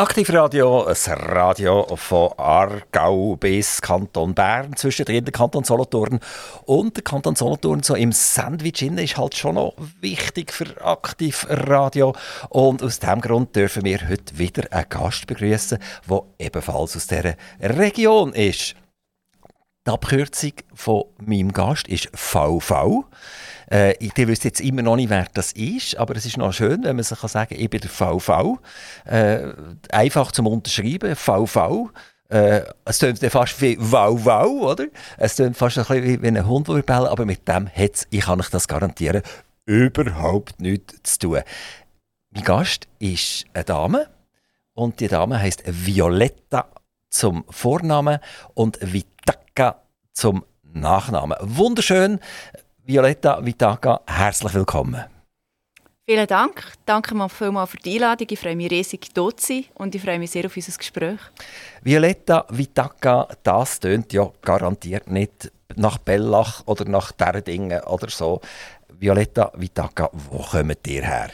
Aktivradio, ein Radio von Aargau bis Kanton Bern, zwischendrin der Kanton Solothurn und der Kanton Solothurn so im Sandwich ist halt schon noch wichtig für Aktivradio und aus diesem Grund dürfen wir heute wieder einen Gast begrüßen, der ebenfalls aus dieser Region ist. Die Abkürzung von meinem Gast ist VV. Äh, ich wüsste jetzt immer noch nicht, wer das ist, aber es ist noch schön, wenn man sich kann sagen kann, ich bin der VV. Äh, einfach zum Unterschreiben, VV. Äh, es klingt fast wie Wow Wow, oder? Es klingt fast ein bisschen wie ein Hund, der bellen, aber mit dem hat es, ich kann euch das garantieren, überhaupt nichts zu tun. Mein Gast ist eine Dame und die Dame heißt Violetta zum Vornamen und Vitaka zum Nachnamen. Wunderschön. Violetta Vitaka, herzlich willkommen. Vielen Dank. Danke mal vielmals für die Einladung. Ich freue mich riesig, hier zu sein und ich freue mich sehr auf unser Gespräch. Violetta Vitaka, das tönt ja garantiert nicht nach Bellach oder nach dieser Dingen oder so. Violetta Vitaka, wo kommt ihr her?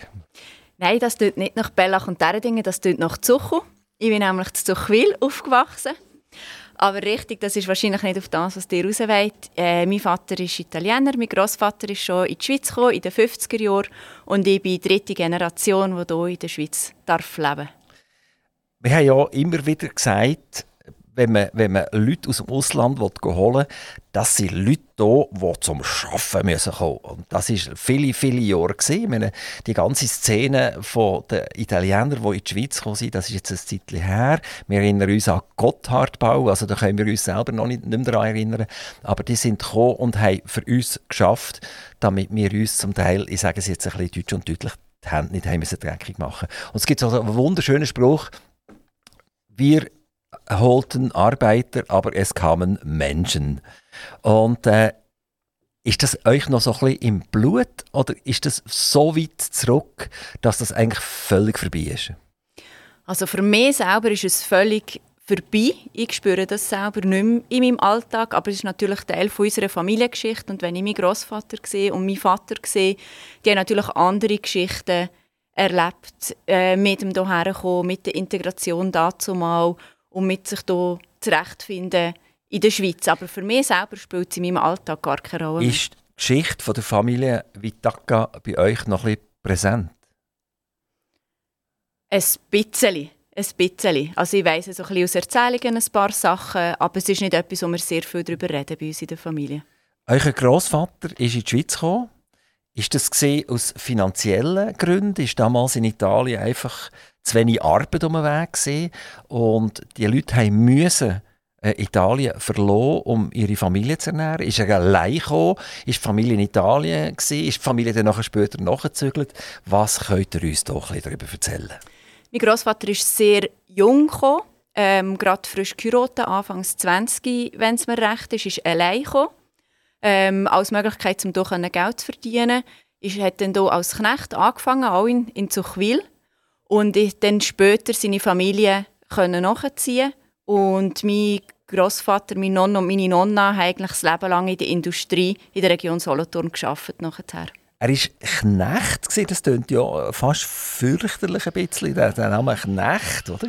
Nein, das tönt nicht nach Bellach und dieser Dingen, das tönt nach Zuchu. Ich bin nämlich zu Zuchwil aufgewachsen. Aber richtig, das ist wahrscheinlich nicht auf das, was dir raus äh, Mein Vater ist Italiener, mein Großvater ist schon in die Schweiz gekommen, in den 50er Jahren. Und ich bin die dritte Generation, die hier in der Schweiz darf leben Wir haben ja immer wieder gesagt, wenn man, wenn man Leute aus dem Ausland holen will, das sind Leute hier, die zum Arbeiten müssen Und das war viele, viele Jahre. Gewesen. meine, die ganze Szene der Italiener, die in die Schweiz gekommen sind, das ist jetzt ein Zeitchen her. Wir erinnern uns an Gotthardbau, also da können wir uns selber noch nicht, nicht mehr daran erinnern. Aber die sind gekommen und haben für uns geschafft, damit wir uns zum Teil, ich sage es jetzt ein bisschen deutsch und deutlich, die Hände nicht haben müssen dreckig machen. Und es gibt so einen wunderschönen Spruch, wir holten Arbeiter, aber es kamen Menschen. Und äh, ist das euch noch so ein bisschen im Blut oder ist das so weit zurück, dass das eigentlich völlig vorbei ist? Also für mich selber ist es völlig vorbei. Ich spüre das selber nicht mehr in meinem Alltag, aber es ist natürlich Teil unserer Familiengeschichte. Und wenn ich meinen Großvater sehe und meinen Vater sehe, die haben natürlich andere Geschichten erlebt, äh, mit dem hierherkommen, mit der Integration dazu mal und mit sich hier zurechtfinden in der Schweiz. Aber für mich selber spielt es in meinem Alltag gar keine Rolle. Ist die Geschichte der Familie Vitaka bei euch noch ein bisschen präsent? Ein bisschen. Ein bisschen. Also ich weiss so ein bisschen aus Erzählungen ein paar Sachen, aber es ist nicht etwas, wo wir sehr viel darüber reden bei uns in der Familie. Euer Großvater ist in die Schweiz gekommen. Ist das aus finanziellen Gründen? Ist damals in Italien einfach zu wenig Arbeit um den Weg und die Leute mussten äh, Italien verloren, um ihre Familie zu ernähren. Ist er allein gekommen? Ist die Familie in Italien gewesen? Ist die Familie dann nachher später nachgezügelt? Was könnt ihr uns doch darüber erzählen? Mein Großvater ist sehr jung gekommen, ähm, gerade frisch geheiratet, Anfangs 20, wenn es mir recht ist, ist allein gekommen. Ähm, als Möglichkeit, um hier Geld zu verdienen. Er hat dann hier als Knecht angefangen, auch in, in Zuchwil und ich dann später seine Familie können nachziehen und mein Großvater, mein Nonna und meine Nonna haben eigentlich das Leben lang in der Industrie in der Region Solothurn geschafft nachher. Er war Knecht, das klingt ja fast fürchterlich ein bisschen, der, Name Knecht, oder?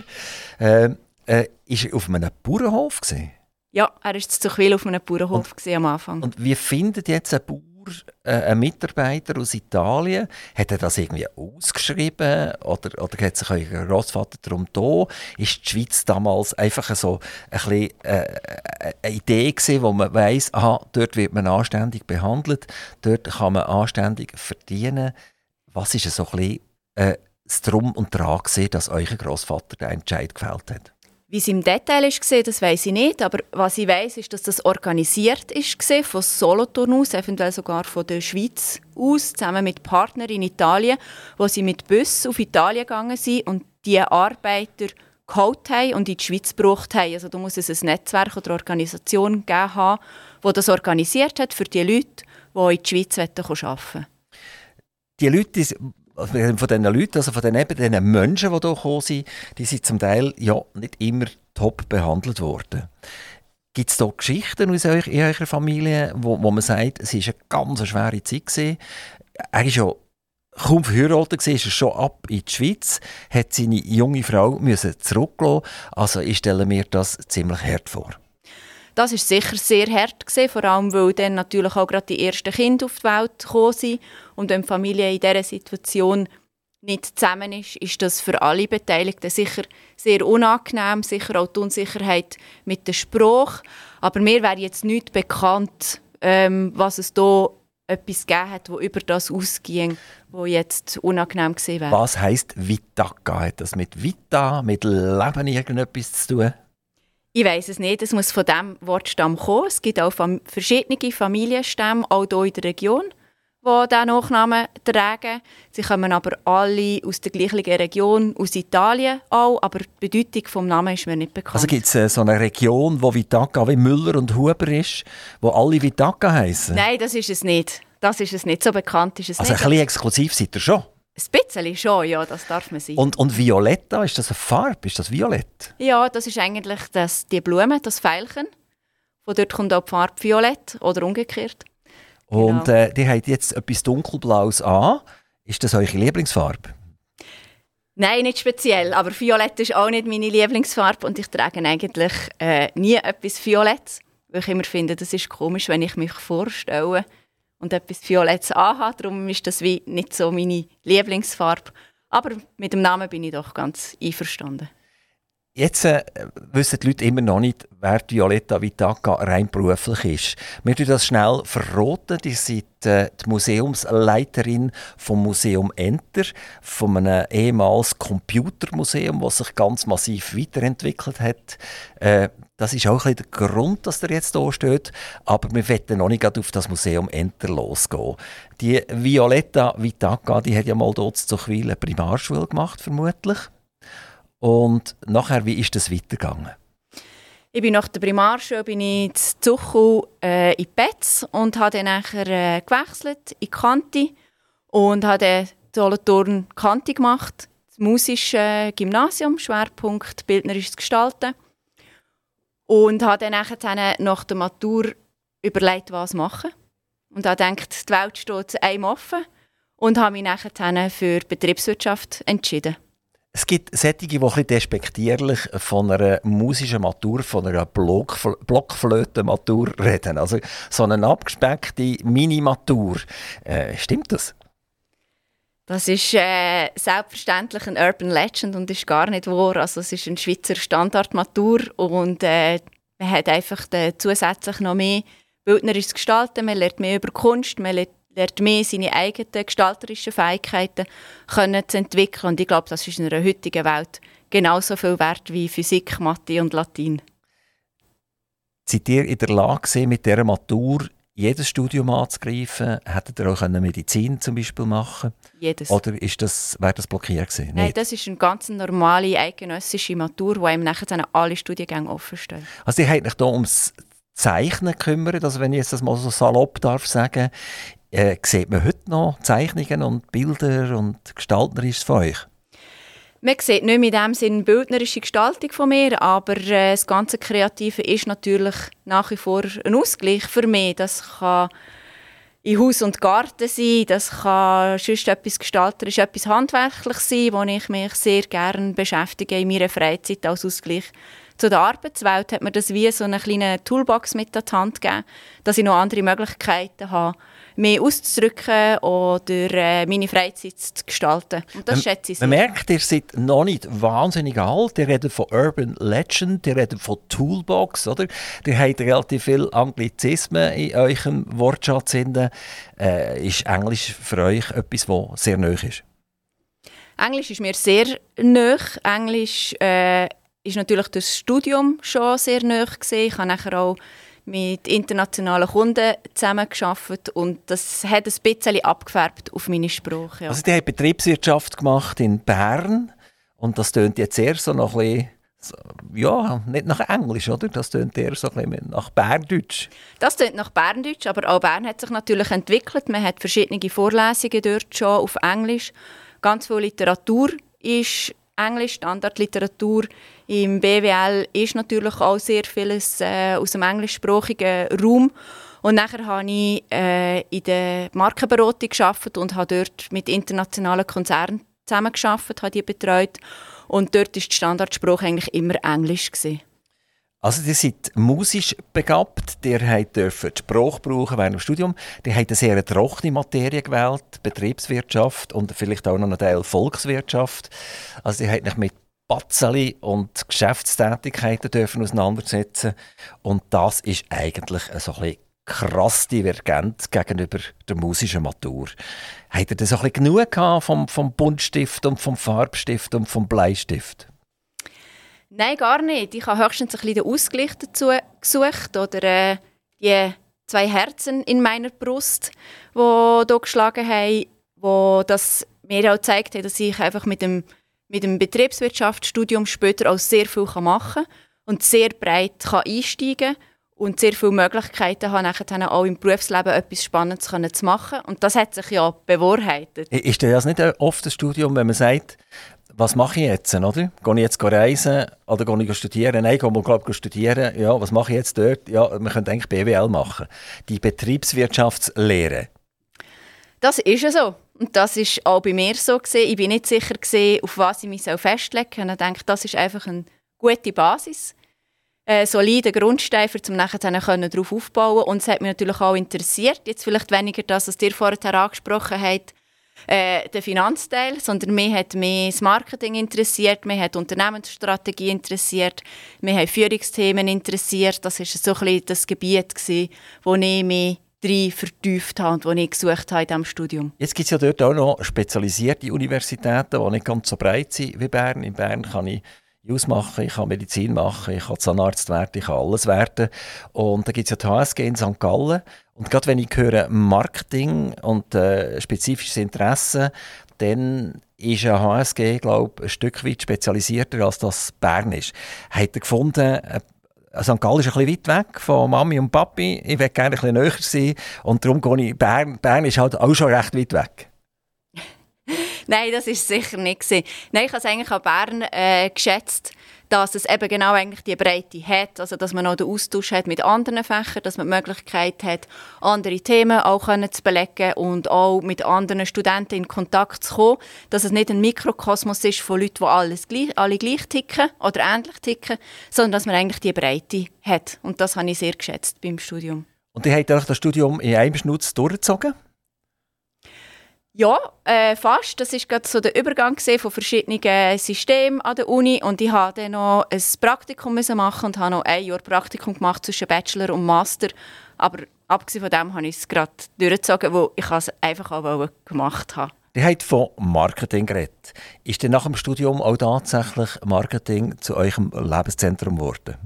Ähm, äh, äh, ist er auf einem Bauernhof? Gewesen? Ja, er war zu viel auf einem Bauernhof und, am Anfang. Und wie findet jetzt ein Bauer äh, ein Mitarbeiter aus Italien, hat er das irgendwie ausgeschrieben oder, oder hat sich euer Großvater darum da? Ist die Schweiz damals einfach so ein bisschen, äh, eine Idee gewesen, wo man weiss, aha, dort wird man anständig behandelt, dort kann man anständig verdienen. Was ist so ein bisschen äh, das Drum und Dran gewesen, dass euer Großvater den Entscheid gefällt hat? Wie es im Detail war, das weiß ich nicht. Aber was ich weiß, ist, dass das organisiert ist von Solothurn aus, eventuell sogar von der Schweiz aus, zusammen mit Partnern in Italien, wo sie mit Bus auf Italien gegangen sind und die Arbeiter geholt haben und in die Schweiz gebracht haben. Also da muss es ein Netzwerk oder Organisation geben haben, die das organisiert hat für die Leute, die in die Schweiz arbeiten wollen. Die Leute, von diesen Leuten, also von den, eben diesen Menschen, die hier gekommen sind, die sind zum Teil ja nicht immer top behandelt worden. Gibt es da Geschichten aus euch, in eurer Familie, wo, wo man sagt, es war eine ganz schwere Zeit gewesen? Er ist kaum verheiratet war, ist er schon ab in die Schweiz, hat seine junge Frau müssen zurücklassen. Also ich stelle mir das ziemlich hart vor. Das ist sicher sehr hart gewesen, vor allem weil dann natürlich auch gerade die ersten Kinder auf die Welt gekommen sind und wenn die Familie in dieser Situation nicht zusammen ist, ist das für alle Beteiligten sicher sehr unangenehm, sicher auch die Unsicherheit mit dem Spruch. Aber mir wäre jetzt nicht bekannt, ähm, was es da etwas gegeben hat, das über das ausging, was jetzt unangenehm gewesen wäre. Was heisst Vitaka? Hat das mit Vita, mit Leben irgendetwas zu tun? Ich weiß es nicht. Es muss von diesem Wortstamm kommen. Es gibt auch verschiedene Familienstämme, auch hier in der Region die diesen Nachnamen tragen. Sie kommen aber alle aus der gleichen Region, aus Italien auch, aber die Bedeutung des Namens ist mir nicht bekannt. Also gibt es äh, so eine Region, wo Vitaka wie Müller und Huber ist, wo alle Vitaka heißen? Nein, das ist es nicht. Das ist es nicht. So bekannt ist es also nicht. Also ein bisschen exklusiv seid ihr schon? Ein bisschen schon, ja, das darf man sein. Und, und Violetta, ist das eine Farbe? Ist das Violett? Ja, das ist eigentlich das, die Blume, das Veilchen. Von dort kommt auch die Farbe Violett oder umgekehrt. Und genau. äh, die habt jetzt etwas dunkelblaues an. Ist das eure Lieblingsfarbe? Nein, nicht speziell. Aber Violett ist auch nicht meine Lieblingsfarbe und ich trage eigentlich äh, nie etwas Violetts, weil ich immer finde, das ist komisch, wenn ich mich vorstelle und etwas Violetts anhabe. Darum ist das wie nicht so meine Lieblingsfarbe. Aber mit dem Namen bin ich doch ganz einverstanden. Jetzt äh, wissen die Leute immer noch nicht, wer Violetta Vitaka rein beruflich ist. Wir tun das schnell verraten. Die sind äh, die Museumsleiterin vom Museum Enter, von einem ehemals Computermuseum, das sich ganz massiv weiterentwickelt hat. Äh, das ist auch ein der Grund, dass er jetzt hier steht. Aber wir wollen noch nicht auf das Museum Enter losgehen. Die Violetta Vitaka, die hat ja mal dort zu Primarschule gemacht, vermutlich. Und nachher, wie ist das weitergegangen? Ich bin nach der Primarschule bin ich zu Zuchu äh, in Betz und habe dann nachher äh, gewechselt in Kanti und habe dann Solothurn Kanti gemacht, das musische Gymnasium, Schwerpunkt bildnerisches Gestalten. Und habe dann nachher nach der Matur überlegt, was machen. Und habe gedacht, die Welt steht einem offen und habe mich nachher für Betriebswirtschaft entschieden. Es gibt solche, die ein despektierlich von einer musischen Matur, von einer Blockfl Blockflöte-Matur reden. Also so eine abgespeckte Mini-Matur. Äh, stimmt das? Das ist äh, selbstverständlich ein Urban Legend und ist gar nicht wahr. Also es ist ein Schweizer Standardmatur und äh, man hat einfach zusätzlich noch mehr bildnerisches Gestalten, man lernt mehr über Kunst, man lernt lernt mehr seine eigenen gestalterischen Fähigkeiten können zu entwickeln. Und ich glaube, das ist in einer heutigen Welt genauso viel wert wie Physik, Mathe und Latein. Seid ihr in der Lage, mit dieser Matur jedes Studium anzugreifen? Hättet ihr auch Medizin zum Beispiel machen Jedes. Oder ist das, wäre das blockiert gewesen? Nein, Nicht. das ist eine ganz normale eidgenössische Matur, die einem nachher alle Studiengänge offen steht. Also ihr habt euch hier ums Zeichnen kümmern, also wenn ich jetzt das mal so salopp darf sagen, äh, sieht man heute noch Zeichnungen und Bilder und Gestalterisches von euch? Man sieht nicht mit dem Sinn bildnerische Gestaltung von mir, aber äh, das ganze Kreative ist natürlich nach wie vor ein Ausgleich für mich. Das kann in Haus und Garten sein, das kann sonst etwas gestalterisch, etwas handwerklich sein, wo ich mich sehr gerne beschäftige in meiner Freizeit als Ausgleich zu der Arbeitswelt hat mir das wie so eine kleine Toolbox mit an die Hand gegeben, dass ich noch andere Möglichkeiten habe, mehr auszudrücken oder äh, meine Freizeit zu gestalten. Und das man, schätze ich sehr. Man merkt, ihr seid noch nicht wahnsinnig alt. Ihr redet von Urban Legend, ihr redet von Toolbox, oder? Ihr habt relativ viel Anglizismen in eurem Wortschatz. Äh, ist Englisch für euch etwas, das sehr nöch ist? Englisch ist mir sehr nöch. Englisch äh, ist natürlich das Studium schon sehr nöch gesehen. Ich habe nachher auch mit internationalen Kunden zusammengearbeitet und das hat ein bisschen abgefärbt auf meine Sprache. Ja. Also die haben Betriebswirtschaft gemacht in Bern und das tönt jetzt eher so noch ein bisschen, ja, nicht nach Englisch, oder? Das tönt eher so ein bisschen nach Berndeutsch. Das tönt nach Berndeutsch, aber auch Bern hat sich natürlich entwickelt. Man hat verschiedene Vorlesungen dort schon auf Englisch. Ganz viel Literatur ist Englisch, Standardliteratur. Im BWL ist natürlich auch sehr vieles äh, aus dem englischsprachigen Raum. Und nachher habe ich äh, in der Markenberatung gearbeitet und habe dort mit internationalen Konzernen zusammengearbeitet, habe die betreut. Und dort war der Standardspruch eigentlich immer Englisch. Gewesen. Also, ihr seid musisch begabt, ihr dürft die Sprache brauchen während dem Studium, ihr habt eine sehr trockene Materie gewählt, Betriebswirtschaft und vielleicht auch noch einen Teil Volkswirtschaft. Also, ihr habt euch mit Batzeli und Geschäftstätigkeiten dürfen auseinandersetzen und das ist eigentlich so ein bisschen krass divergent gegenüber der musischen Matur. Habt ihr das so ein genug vom, vom Buntstift und vom Farbstift und vom Bleistift? Nein, gar nicht. Ich habe höchstens ein bisschen den Ausgleich dazu gesucht oder äh, die zwei Herzen in meiner Brust, die hier geschlagen haben, wo das mir auch gezeigt hat, dass ich einfach mit dem, mit dem Betriebswirtschaftsstudium später auch sehr viel machen kann und sehr breit kann einsteigen kann und sehr viele Möglichkeiten habe, nachher auch im Berufsleben etwas Spannendes zu machen. Und das hat sich ja bewahrheitet. Ist das nicht oft ein Studium, wenn man sagt, was mache ich jetzt, oder? Gehe ich jetzt reisen oder gehe ich studieren? Nein, gehe ich studieren. Ja, was mache ich jetzt dort? Ja, man könnte eigentlich BWL machen. Die Betriebswirtschaftslehre. Das ist ja so. Und das ist auch bei mir so gesehen. Ich bin nicht sicher gesehen, auf was ich mich festlegen soll. Ich denke, das ist einfach eine gute Basis äh, soliden Grundstein, um nachher darauf aufbauen Und es hat mich natürlich auch interessiert, jetzt vielleicht weniger das, was ihr vorher angesprochen habt, äh, der Finanzteil, sondern mich hat mehr das Marketing interessiert, mich hat Unternehmensstrategie interessiert, mich hat Führungsthemen interessiert. Das war so ein bisschen das Gebiet, gewesen, wo ich mich drin vertieft habe und wo ich gesucht habe in diesem Studium. Jetzt gibt es ja dort auch noch spezialisierte Universitäten, die nicht ganz so breit sind wie Bern. In Bern kann ich Jus machen, ich kann Medizin machen, ich kann Zahnarzt werden, ich kann alles werden. Und da gibt es ja die HSG in St. Gallen. Und gerade wenn ich höre Marketing und äh, spezifisches Interesse, dann ist ein HSG, glaube ein Stück weit spezialisierter als das Bern ist. Hat er gefunden, äh, St. Gallen ist ein bisschen weit weg von Mami und Papi. Ich will gerne ein bisschen näher sein. Und darum gehe ich, Bern, Bern ist halt auch schon recht weit weg. Nein, das ist sicher nicht. Nein, ich habe es eigentlich an Bern äh, geschätzt, dass es eben genau eigentlich die Breite hat, also dass man auch den Austausch hat mit anderen Fächern, dass man die Möglichkeit hat, andere Themen auch können zu belegen und auch mit anderen Studenten in Kontakt zu kommen, dass es nicht ein Mikrokosmos ist von Leuten, die alles gleich, alle gleich ticken oder ähnlich ticken, sondern dass man eigentlich die Breite hat und das habe ich sehr geschätzt beim Studium. Und ihr habt das Studium in einem Schnutz durchgezogen? Ja, äh, fast. Das war gerade so der Übergang von verschiedenen Systemen an der Uni. Und ich musste dann noch ein Praktikum machen und habe noch ein Jahr Praktikum gemacht zwischen Bachelor und Master. Aber abgesehen von dem habe ich es gerade durchgezogen, wo ich es einfach auch gemacht habe. Ihr habt von Marketing geredet. Ist denn nach dem Studium auch tatsächlich Marketing zu eurem Lebenszentrum geworden?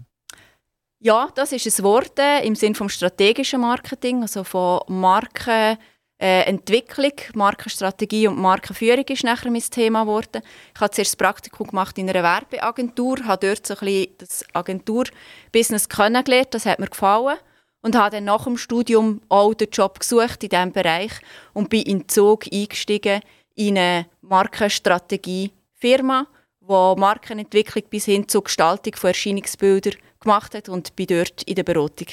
Ja, das ist es geworden im Sinne des strategischen Marketing, also von Marken äh, Entwicklung, Markenstrategie und Markenführung ist nachher mein Thema geworden. Ich habe zuerst das Praktikum gemacht in einer Werbeagentur, habe dort so ein bisschen das Agenturbusiness kennengelernt, das hat mir gefallen und habe dann nach dem Studium auch den Job gesucht in diesem Bereich und bin in Zug eingestiegen in eine Markenstrategie-Firma, die Markenentwicklung bis hin zur Gestaltung von Erscheinungsbildern gemacht hat und bin dort in der Beratung.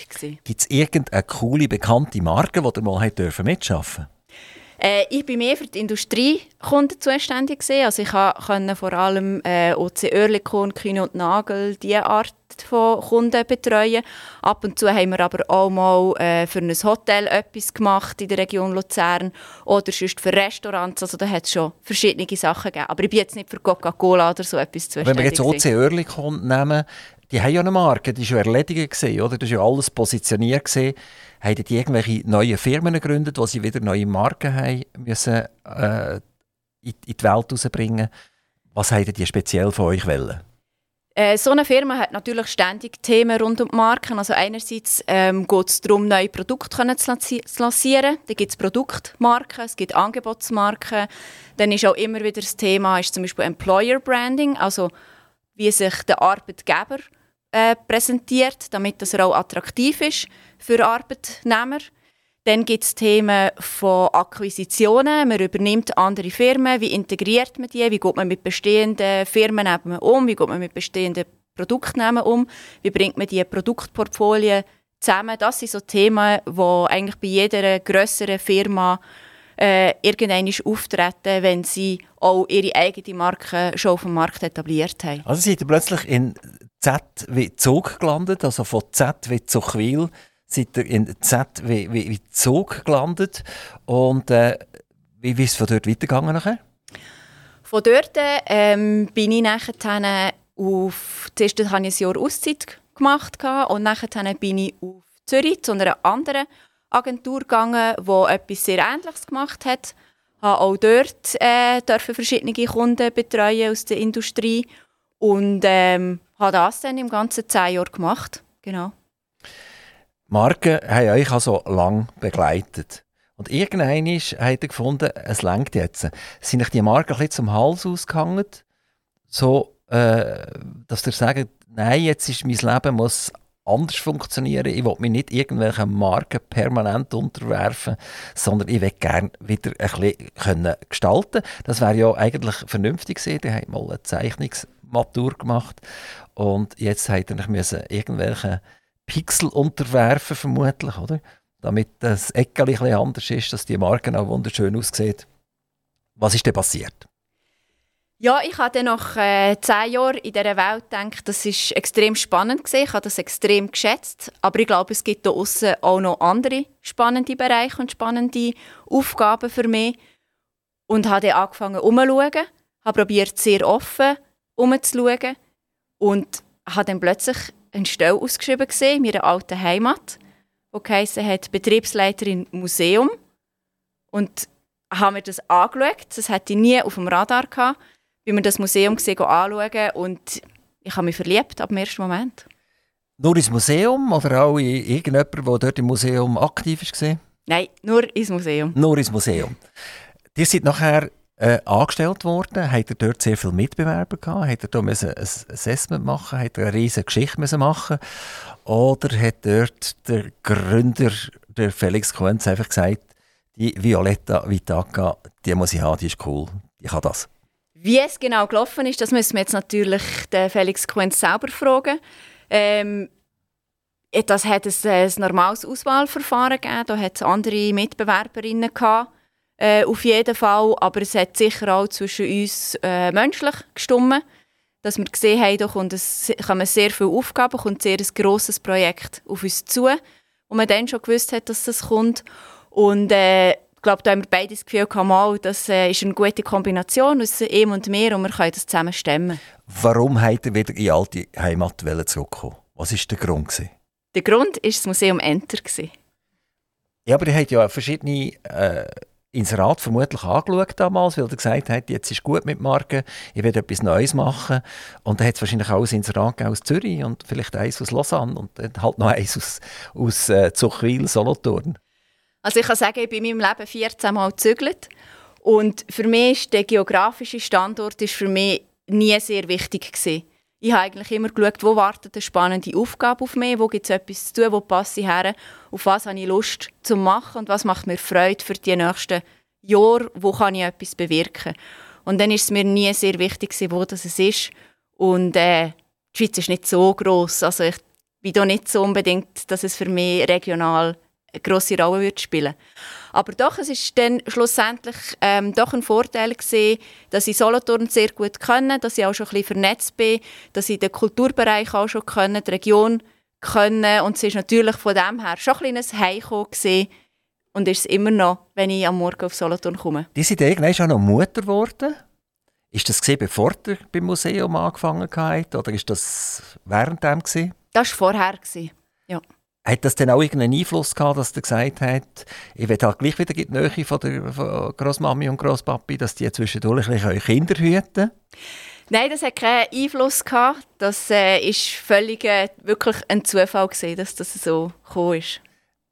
Gibt es irgendeine coole, bekannte Marke, die ihr mal mitarbeiten durfte? Äh, ich bin mehr für die Industriekunden zuständig gewesen. Also ich konnte vor allem äh, OC Oerlikon, Kühne und Nagel diese Art von Kunden betreuen. Ab und zu haben wir aber auch mal äh, für ein Hotel etwas gemacht in der Region Luzern oder sonst für Restaurants. Also da hat es schon verschiedene Sachen gegeben. Aber ich bin jetzt nicht für Coca-Cola oder so etwas zuständig. Wenn wir jetzt OC Oerlikon nehmen, die haben ja eine Marke, die war schon erledigt, gewesen, oder? Das war ja alles positioniert. Gewesen. Haben die irgendwelche neuen Firmen gegründet, wo sie wieder neue Marken haben müssen, äh, in, in die Welt herausbringen? Was haben die speziell von euch wollen? Äh, so eine Firma hat natürlich ständig Themen rund um die Marken. Also einerseits ähm, geht es darum, neue Produkte zu lancieren. Dann gibt es Produktmarken, es gibt Angebotsmarken. Dann ist auch immer wieder das Thema ist zum Beispiel Employer Branding, also wie sich der Arbeitgeber äh, präsentiert, damit das auch attraktiv ist für Arbeitnehmer. Dann gibt es Themen von Akquisitionen. Man übernimmt andere Firmen. Wie integriert man die? Wie geht man mit bestehenden Firmen um? Wie geht man mit bestehenden Produktnamen um? Wie bringt man die Produktportfolien zusammen. Das sind so Themen, die eigentlich bei jeder größeren Firma äh, irgendwann auftreten, wenn sie auch ihre eigene Marke schon auf dem Markt etabliert haben. Also ihr plötzlich in Z Zug gelandet, also von Z wie Zuchwil seid ihr in Z wie, Zug gelandet und äh, wie, ist es von dort weitergegangen nachher? Von dort ähm, bin ich nachher auf, zuerst habe ich ein Jahr Auszeit gemacht und nachher bin ich auf Zürich zu einer anderen Agentur gegangen, die etwas sehr Ähnliches gemacht hat. Ich durfte auch dort äh, verschiedene Kunden betreuen aus der Industrie und ähm, habe das dann im ganzen zehn Jahren gemacht. Genau. Marken haben euch also lang begleitet. Und irgendwann habt ihr gefunden, es längt jetzt. Sind euch die Marken ein bisschen zum Hals ausgehangen? So, äh, dass ihr sagt, nein, jetzt ist mein Leben muss anders funktionieren. Ich will mich nicht irgendwelchen Marken permanent unterwerfen, sondern ich will gerne wieder ein bisschen können gestalten Das wäre ja eigentlich vernünftig gewesen. Die haben mal eine Zeichnungsmatur gemacht und jetzt hat er müssen irgendwelche Pixel unterwerfen vermutlich, oder? Damit das Eckchen ein anders ist, dass die Marke auch wunderschön aussieht. Was ist denn passiert? Ja, ich habe nach äh, zehn Jahren in dieser Welt gedacht, das ist extrem spannend gewesen. Ich habe das extrem geschätzt. Aber ich glaube, es gibt da außen auch noch andere spannende Bereiche und spannende Aufgaben für mich. Und habe dann angefangen umzuschauen, habe probiert sehr offen umzuschauen und habe dann plötzlich eine Stelle ausgeschrieben gesehen in meiner alten Heimat, wo geheißen hat Betriebsleiterin Museum und habe mir das angeschaut. Das hatte ich nie auf dem Radar gehabt wie wir das Museum gesehen anschauen und ich habe mich verliebt ab dem ersten Moment. Nur ins Museum oder auch in irgendjemand, der dort im Museum aktiv war? Nein, nur ins Museum. Nur ins Museum. Ihr seid nachher äh, angestellt worden, habt ihr dort sehr viele Mitbewerber gehabt, habt ihr da ein Assessment machen, habt ihr eine riesige Geschichte müssen machen oder hat dort der Gründer, der Felix Kuenz, einfach gesagt, die Violetta Vitaka, die muss ich haben, die ist cool, ich habe das. Wie es genau gelaufen ist, das müssen wir jetzt natürlich den Felix Quenz selber fragen. Ähm, das hat ein, ein normales Auswahlverfahren gegeben. Da hat es andere Mitbewerberinnen gehabt, äh, auf jeden Fall. Aber es hat sicher auch zwischen uns äh, menschlich gestimmt, dass wir gesehen haben, da kommt es, kommen sehr viele Aufgaben, kommt sehr ein grosses Projekt auf uns zu, wo man dann schon gewusst hat, dass das kommt. Und äh, ich glaube, da haben wir beide das Gefühl gehabt, das äh, ist eine gute Kombination aus ihm und mir und wir können das zusammen stemmen. Warum hat er wieder in die alte Heimat zurückkommen? Was war der Grund? Gewesen? Der Grund war das Museum Enter. Gewesen. Ja, aber er hat ja verschiedene äh, Inserate vermutlich angeschaut damals, weil er gesagt hat, jetzt ist gut mit Marken, ich will etwas Neues machen. Und dann hat es wahrscheinlich auch ein Inserat aus Zürich und vielleicht eins aus Lausanne und dann halt noch eins aus, aus äh, Zuchwil, Solothurn. Also ich kann sagen, ich bin in meinem Leben 14 Mal gezügelt. Und für mich ist der geografische Standort ist für mich nie sehr wichtig gewesen. Ich habe eigentlich immer geschaut, wo wartet eine spannende Aufgabe auf mich, wo gibt es etwas zu tun, wo passe ich her, auf was habe ich Lust zu machen und was macht mir Freude für die nächsten Jahre, wo kann ich etwas bewirken. Und dann ist es mir nie sehr wichtig wo das ist. Und äh, die Schweiz ist nicht so groß, also ich bin da nicht so unbedingt, dass es für mich regional grosse Rolle wird spielen Aber doch, es ist dann schlussendlich ähm, doch ein Vorteil gewesen, dass ich Solothurn sehr gut kenne, dass ich auch schon ein bisschen vernetzt bin, dass ich den Kulturbereich auch schon kenne, die Region können und es ist natürlich von dem her schon ein kleines Heimkommen gewesen und ist es immer noch, wenn ich am Morgen auf Solothurn komme. Die sind irgendwann schon noch Mutter geworden? Ist das gesehen, bevor ihr beim Museum angefangen habt oder ist das während dem gewesen? Das war vorher gewesen. ja. Hat das denn auch irgendeinen Einfluss gehabt, dass er gesagt hat, ich will halt gleich wieder die Nähe von der von Großmami und Großpapi, dass die zwischendurch eure Kinder hüten? Nein, das hat keinen Einfluss gehabt. Das äh, ist völlig äh, wirklich ein Zufall gewesen, dass das so gekommen ist.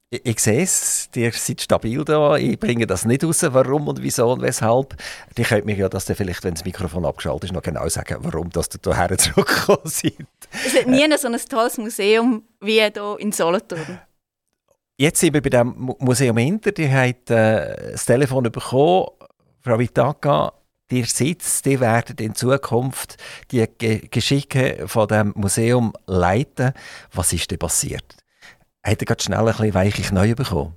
Ich, ich sehe es, ihr seid stabil da. Ich bringe das nicht raus, warum und wieso und weshalb. Die könnt mir ja das dann vielleicht, wenn das Mikrofon abgeschaltet ist, noch genau sagen, warum dass ihr hierher zurückgekommen seid. Es hat nie so ein tolles Museum wie hier in Solothurn. Jetzt sind wir bei dem Museum Inter. Die hat äh, das Telefon bekommen. Frau Vitaka, ihr sitzt, die werden in Zukunft die Ge Geschicke von dem Museum leiten. Was ist denn passiert? Hat er gerade schnell ein bisschen weiche Knie bekommen?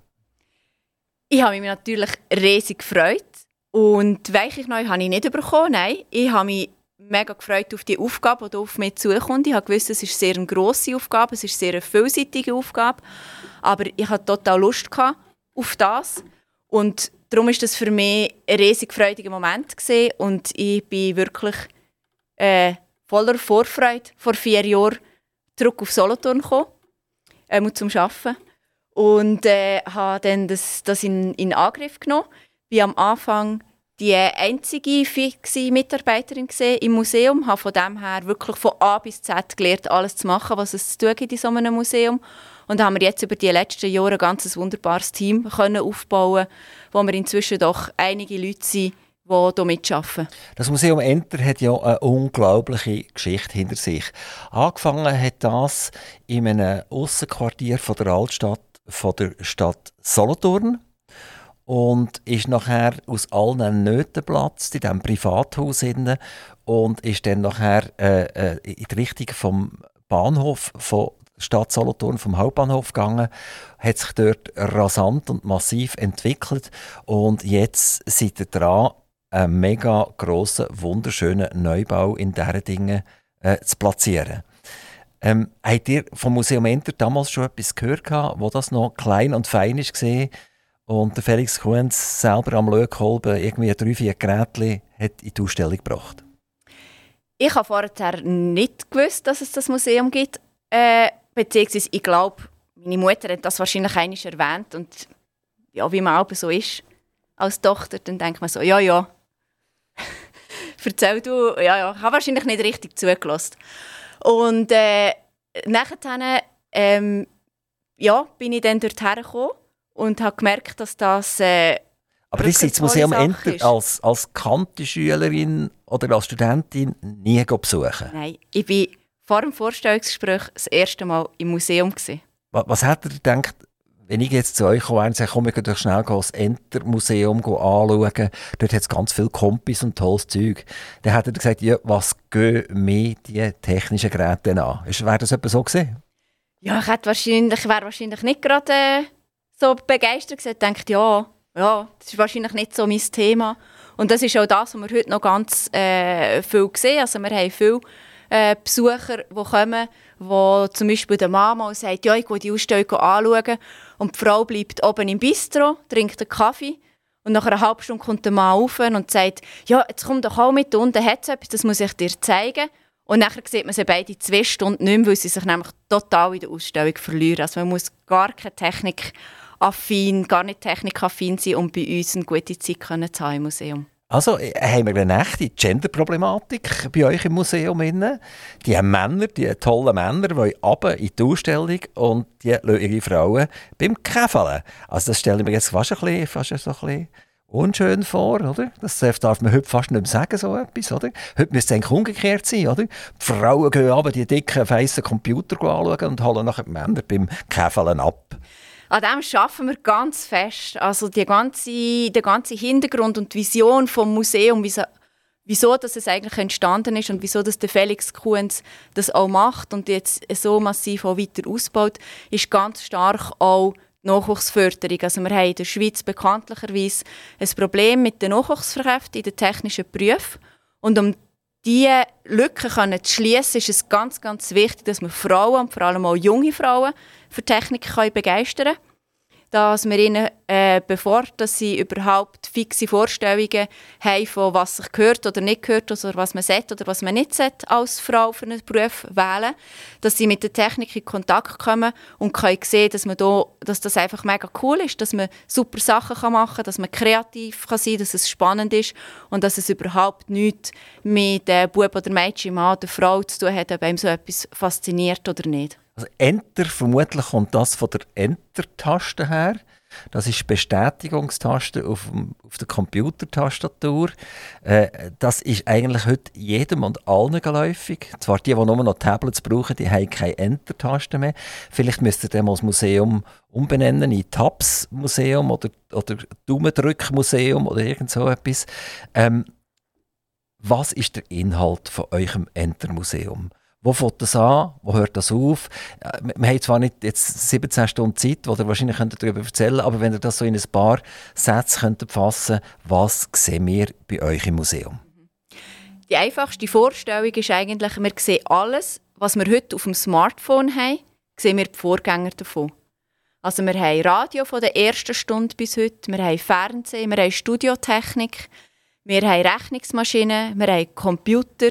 Ich habe mich natürlich riesig gefreut. Und weiche Knie habe ich nicht bekommen, nein. Ich habe mich mega gefreut auf die Aufgabe, die auf mich zukommt. Ich wusste, es ist sehr eine grosse Aufgabe, es ist sehr eine vielseitige Aufgabe. Aber ich hatte total Lust auf das. Und darum war das für mich ein riesig freudiger Moment gewesen. und ich bin wirklich äh, voller Vorfreude vor vier Jahren zurück auf Solothurn gekommen, äh, zum Arbeiten und äh, habe dann das, das in, in Angriff genommen. War am Anfang die einzige fixe Mitarbeiterin im Museum, habe von dem her wirklich von A bis Z gelernt, alles zu machen, was es zu tun gibt in so einem Museum. Und haben wir jetzt über die letzten Jahre ein ganz wunderbares Team können aufbauen wo wir inzwischen doch einige Leute sind, die hier mitarbeiten. Das Museum Enter hat ja eine unglaubliche Geschichte hinter sich. Angefangen hat das in einem Aussenquartier von der Altstadt von der Stadt Solothurn und ist nachher aus allen Nöten geplatzt in diesem Privathaus hinten und ist dann nachher äh, äh, in die Richtung vom Bahnhof von Stadt Solothurn vom Hauptbahnhof gegangen, hat sich dort rasant und massiv entwickelt und jetzt seid ihr dran, einen mega grossen, wunderschönen Neubau in diesen Dingen äh, zu platzieren. Ähm, habt ihr vom Museum Enter damals schon etwas gehört, wo das noch klein und fein war und der Felix Kuhns selber am Lökkolben irgendwie drei, vier Geräte hat in die Ausstellung gebracht? Ich habe vorher nicht gewusst, dass es das Museum gibt. Äh, beziehungsweise, ich glaube, meine Mutter hat das wahrscheinlich einmal erwähnt. Und ja, wie man auch so ist als Tochter, dann denkt man so, ja, ja. Erzähl du, ja, ja. Ich habe wahrscheinlich nicht richtig zugelassen. Und äh, nachher ähm, ja, bin ich dann dorthin gekommen und habe gemerkt, dass das. Äh, aber das Museum Enter als, als Kanti-Schülerin oder als Studentin nie besuchen? Nein, ich war vor dem Vorstellungsgespräch das erste Mal im Museum. Gewesen. Was, was hat er gedacht, wenn ich jetzt zu euch komme und sage, komm, wir gehen schnell das Enter-Museum anschauen, dort hat es ganz viele Kompis und tolles Zeug, dann hat er gesagt, ja, was gehen mir die technischen Geräte an? Wäre das etwa so gewesen? Ja, ich hätte wahrscheinlich, wäre wahrscheinlich nicht gerade äh, so begeistert. Ich dachte, ja, ja, das ist wahrscheinlich nicht so mein Thema. Und das ist auch das, was wir heute noch ganz äh, viel sehen. Also wir haben viele äh, Besucher, die kommen, wo zum Beispiel der Mama sagt, ja, ich gehe die Ausstellung anschauen. Und die Frau bleibt oben im Bistro, trinkt einen Kaffee. Und nach einer halben Stunde kommt der Mann rauf und sagt, ja, jetzt komm doch auch mit, unten hat es etwas, das muss ich dir zeigen. Und nachher sieht man sie beide zwei Stunden nicht mehr, weil sie sich nämlich total in der Ausstellung verlieren. Also man muss gar keine Technik affin, gar nicht technikaffin sein, um bei uns eine gute Zeit zu haben im Museum. Also äh, haben wir eine echte Gender-Problematik bei euch im Museum. Die Männer, die tollen Männer, die runter in die Ausstellung und die lassen ihre Frauen beim Käfeln. Also das stelle ich mir jetzt fast ein bisschen, fast so ein bisschen unschön vor, oder? Das darf man heute fast nicht mehr sagen, so etwas, oder? Heute müsste es eigentlich umgekehrt sein, oder? Die Frauen gehen aber die dicken, feissen Computer anschauen und holen nachher die Männer beim Käfeln ab. An dem arbeiten wir ganz fest. Also die ganze, der ganze Hintergrund und die Vision vom Museum, wieso, wieso das es eigentlich entstanden ist und wieso das der Felix Kuhns das auch macht und jetzt so massiv auch weiter ausbaut, ist ganz stark auch die Nachwuchsförderung. Also wir haben in der Schweiz bekanntlicherweise ein Problem mit den Nachwuchskräften in den technischen Berufen. Und um diese Lücken zu schließen, ist es ganz, ganz wichtig, dass wir Frauen und vor allem auch junge Frauen für Technik begeistern können dass wir ihnen, äh, bevor dass sie überhaupt fixe Vorstellungen haben von was sich gehört oder nicht gehört oder was man sollte oder was man nicht sollte als Frau für einen Beruf wählen, dass sie mit der Technik in Kontakt kommen und können sehen, dass, man da, dass das einfach mega cool ist, dass man super Sachen machen kann, dass man kreativ kann sein kann, dass es spannend ist und dass es überhaupt nichts mit dem Bub oder Mädchen, Mann oder Frau zu tun hat, ob einem so etwas fasziniert oder nicht. Also Enter, vermutlich kommt das von der Enter-Taste her. Das ist Bestätigungstaste auf, auf der Computertastatur. Äh, das ist eigentlich heute jedem und allen geläufig. Zwar die, die nur noch Tablets brauchen, die haben keine Enter-Taste mehr. Vielleicht müsst ihr das Museum umbenennen in Tabs-Museum oder, oder Daumendrück-Museum oder irgend so etwas. Ähm, was ist der Inhalt von eurem Enter-Museum? Wo fängt das an? Wo hört das auf? Äh, wir haben zwar nicht jetzt 17 Stunden Zeit, wo ihr wahrscheinlich darüber erzählen könnt, aber wenn ihr das so in ein paar Sätze könnt fassen was sehen wir bei euch im Museum? Die einfachste Vorstellung ist eigentlich, wir sehen alles, was wir heute auf dem Smartphone haben, sehen wir die Vorgänger davon. Also wir haben Radio von der ersten Stunde bis heute, wir haben Fernsehen, wir haben Studiotechnik, wir haben Rechnungsmaschinen, wir haben Computer,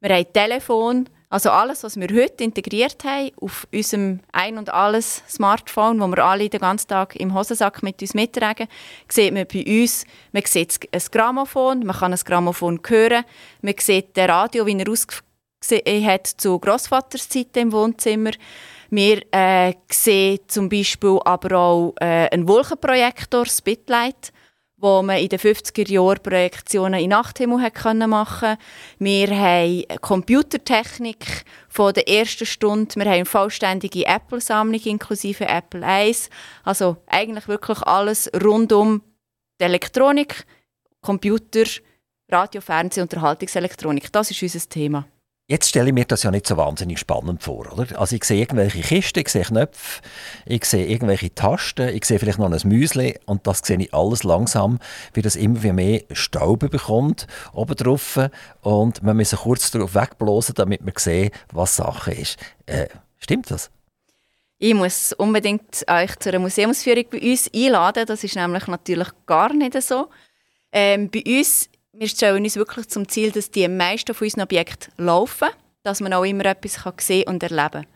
wir haben Telefon, also alles, was wir heute integriert haben auf unserem Ein- und Alles Smartphone, wo wir alle den ganzen Tag im Hosensack mit uns mittragen, sieht man bei uns, man sieht ein Grammophon, man kann ein Grammophon hören, man sieht den Radio, wie er ausgesehen hat zu Großvaters Zeit im Wohnzimmer. Wir äh, sehen zum Beispiel aber auch äh, einen Wolkenprojektor, Spitlight, wo man in den 50er Jahren Projektionen in Nachthimmel machen Wir haben Computertechnik von der ersten Stunde. Wir haben eine vollständige Apple-Sammlung inklusive Apple I. Also eigentlich wirklich alles rund um die Elektronik, Computer, Radio, Fernsehen, Unterhaltungselektronik. Das ist unser Thema. Jetzt stelle ich mir das ja nicht so wahnsinnig spannend vor, oder? Also ich sehe irgendwelche Kisten, ich sehe Knöpfe, ich sehe irgendwelche Tasten, ich sehe vielleicht noch ein Müsli und das sehe ich alles langsam, wie das immer mehr Staub bekommt oben drauf und man muss kurz darauf wegblasen, damit man sieht, was Sache ist. Äh, stimmt das? Ich muss unbedingt euch zu einer Museumsführung bei uns einladen. Das ist nämlich natürlich gar nicht so. Ähm, bei uns wir stellen uns wirklich zum Ziel, dass die meisten von unseren Objekten laufen, dass man auch immer etwas sehen und erleben kann.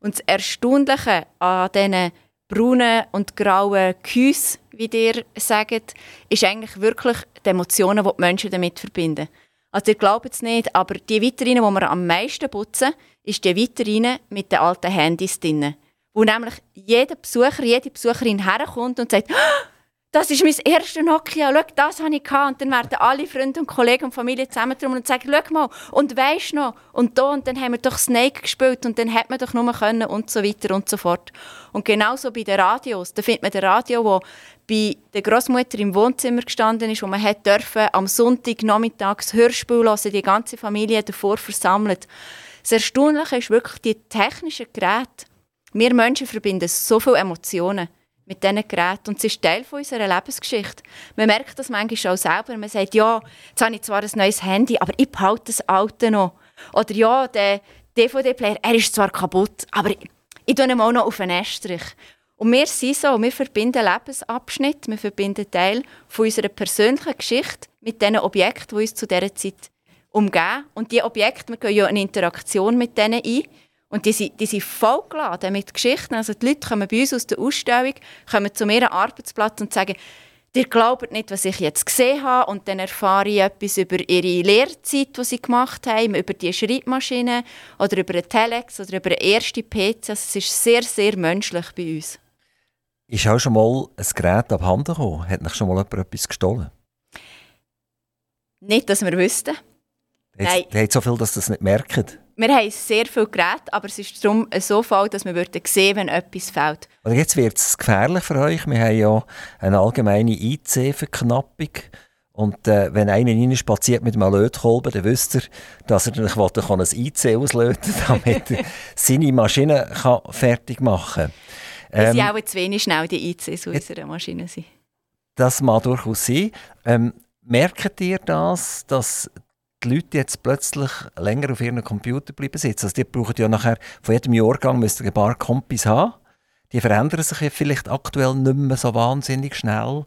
Und das Erstaunliche an diesen braunen und grauen Küssen, wie ihr sagt, ist eigentlich wirklich die Emotionen, die die Menschen damit verbinden. Also ihr glaubt es nicht, aber die Vitrine, die wir am meisten putzen, ist die Vitrine mit den alten Handys drin. Wo nämlich jeder Besucher, jede Besucherin herkommt und sagt, das ist mein erster Nokia, schau, das habe ich. Und dann werden alle Freunde und Kollegen und Familie zusammentrommeln und sagen, schau mal, und weisst noch, und da, und dann haben wir doch Snake gespielt und dann hat man doch nur können und so weiter und so fort. Und genauso bei den Radios, da findet man das Radio, wo bei der Großmutter im Wohnzimmer gestanden ist, wo man dürfen, am Sonntag nachmittags Hörspiel hören, die ganze Familie davor versammelt. Das Erstaunliche ist wirklich die technischen Geräte. Wir Menschen verbinden so viele Emotionen mit diesen Geräten. Und es ist Teil unserer Lebensgeschichte. Man merkt das manchmal auch selber. Man sagt, ja, jetzt habe ich zwar ein neues Handy, aber ich behalte das alte noch. Oder ja, der DVD-Player, er ist zwar kaputt, aber ich, ich tue ihn auch noch auf einen Estrich. Und wir sind so, wir verbinden Lebensabschnitt, wir verbinden Teil von unserer persönlichen Geschichte mit den Objekten, die uns zu dieser Zeit umgeben. Und diese Objekte, wir gehen ja eine Interaktion mit denen ein. Und die sind, die sind vollgeladen mit Geschichten. Also die Leute kommen bei uns aus der Ausstellung, kommen zu ihrem Arbeitsplatz und sagen, ihr glaubt nicht, was ich jetzt gesehen habe. Und dann erfahre ich etwas über ihre Lehrzeit, die sie gemacht haben, über die Schreibmaschine oder über einen Telex oder über einen ersten PC. Also es ist sehr, sehr menschlich bei uns. Ist auch schon mal ein Gerät abhanden gekommen? Hat nicht schon mal jemand etwas gestohlen? Nicht, dass wir wüssten. Nein. Hat so viel, dass sie das nicht merken. Wir haben sehr viele Geräte, aber es ist darum so fall, dass wir sehen wenn etwas fehlt. Und jetzt wird es gefährlich für euch. Wir haben ja eine allgemeine IC-Verknappung. Und äh, wenn einer rein spaziert mit einem Lötkolben, dann wisst ihr, dass er dann ein IC auslöten damit er seine Maschine kann fertig machen kann. Ähm, sie auch zu wenig schnell, die ICs unserer Maschine sind. Das mag durchaus sein. Ähm, merkt ihr das, dass die Leute jetzt plötzlich länger auf ihren Computer bleiben sitzen. Also die brauchen ja nachher, von jedem Jahrgang müssen ein paar Kompis haben. Die verändern sich ja vielleicht aktuell nicht mehr so wahnsinnig schnell.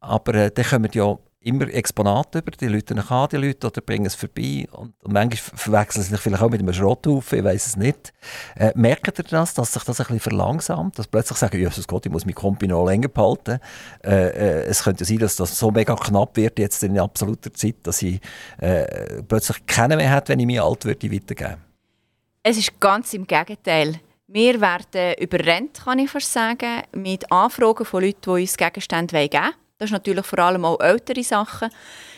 Aber äh, dann kommen ja immer Exponate über, die Leute an, die Leute, oder bringen es vorbei. Und, und manchmal verwechseln sie sich vielleicht auch mit einem Schrotthaufen, ich weiß es nicht. Äh, merkt ihr das, dass sich das ein bisschen verlangsamt? Dass plötzlich sagen, Jesus Gott, ich muss mein Kompi noch länger behalten. Äh, äh, es könnte sein, dass das so mega knapp wird jetzt in absoluter Zeit, dass ich äh, plötzlich keinen mehr hätte, wenn ich mir alt würde weitergeben. Es ist ganz im Gegenteil. Wir werden überrennt, kann ich fast sagen, mit Anfragen von Leuten, die uns Gegenstände geben wollen. Das ist natürlich vor allem auch ältere Sachen.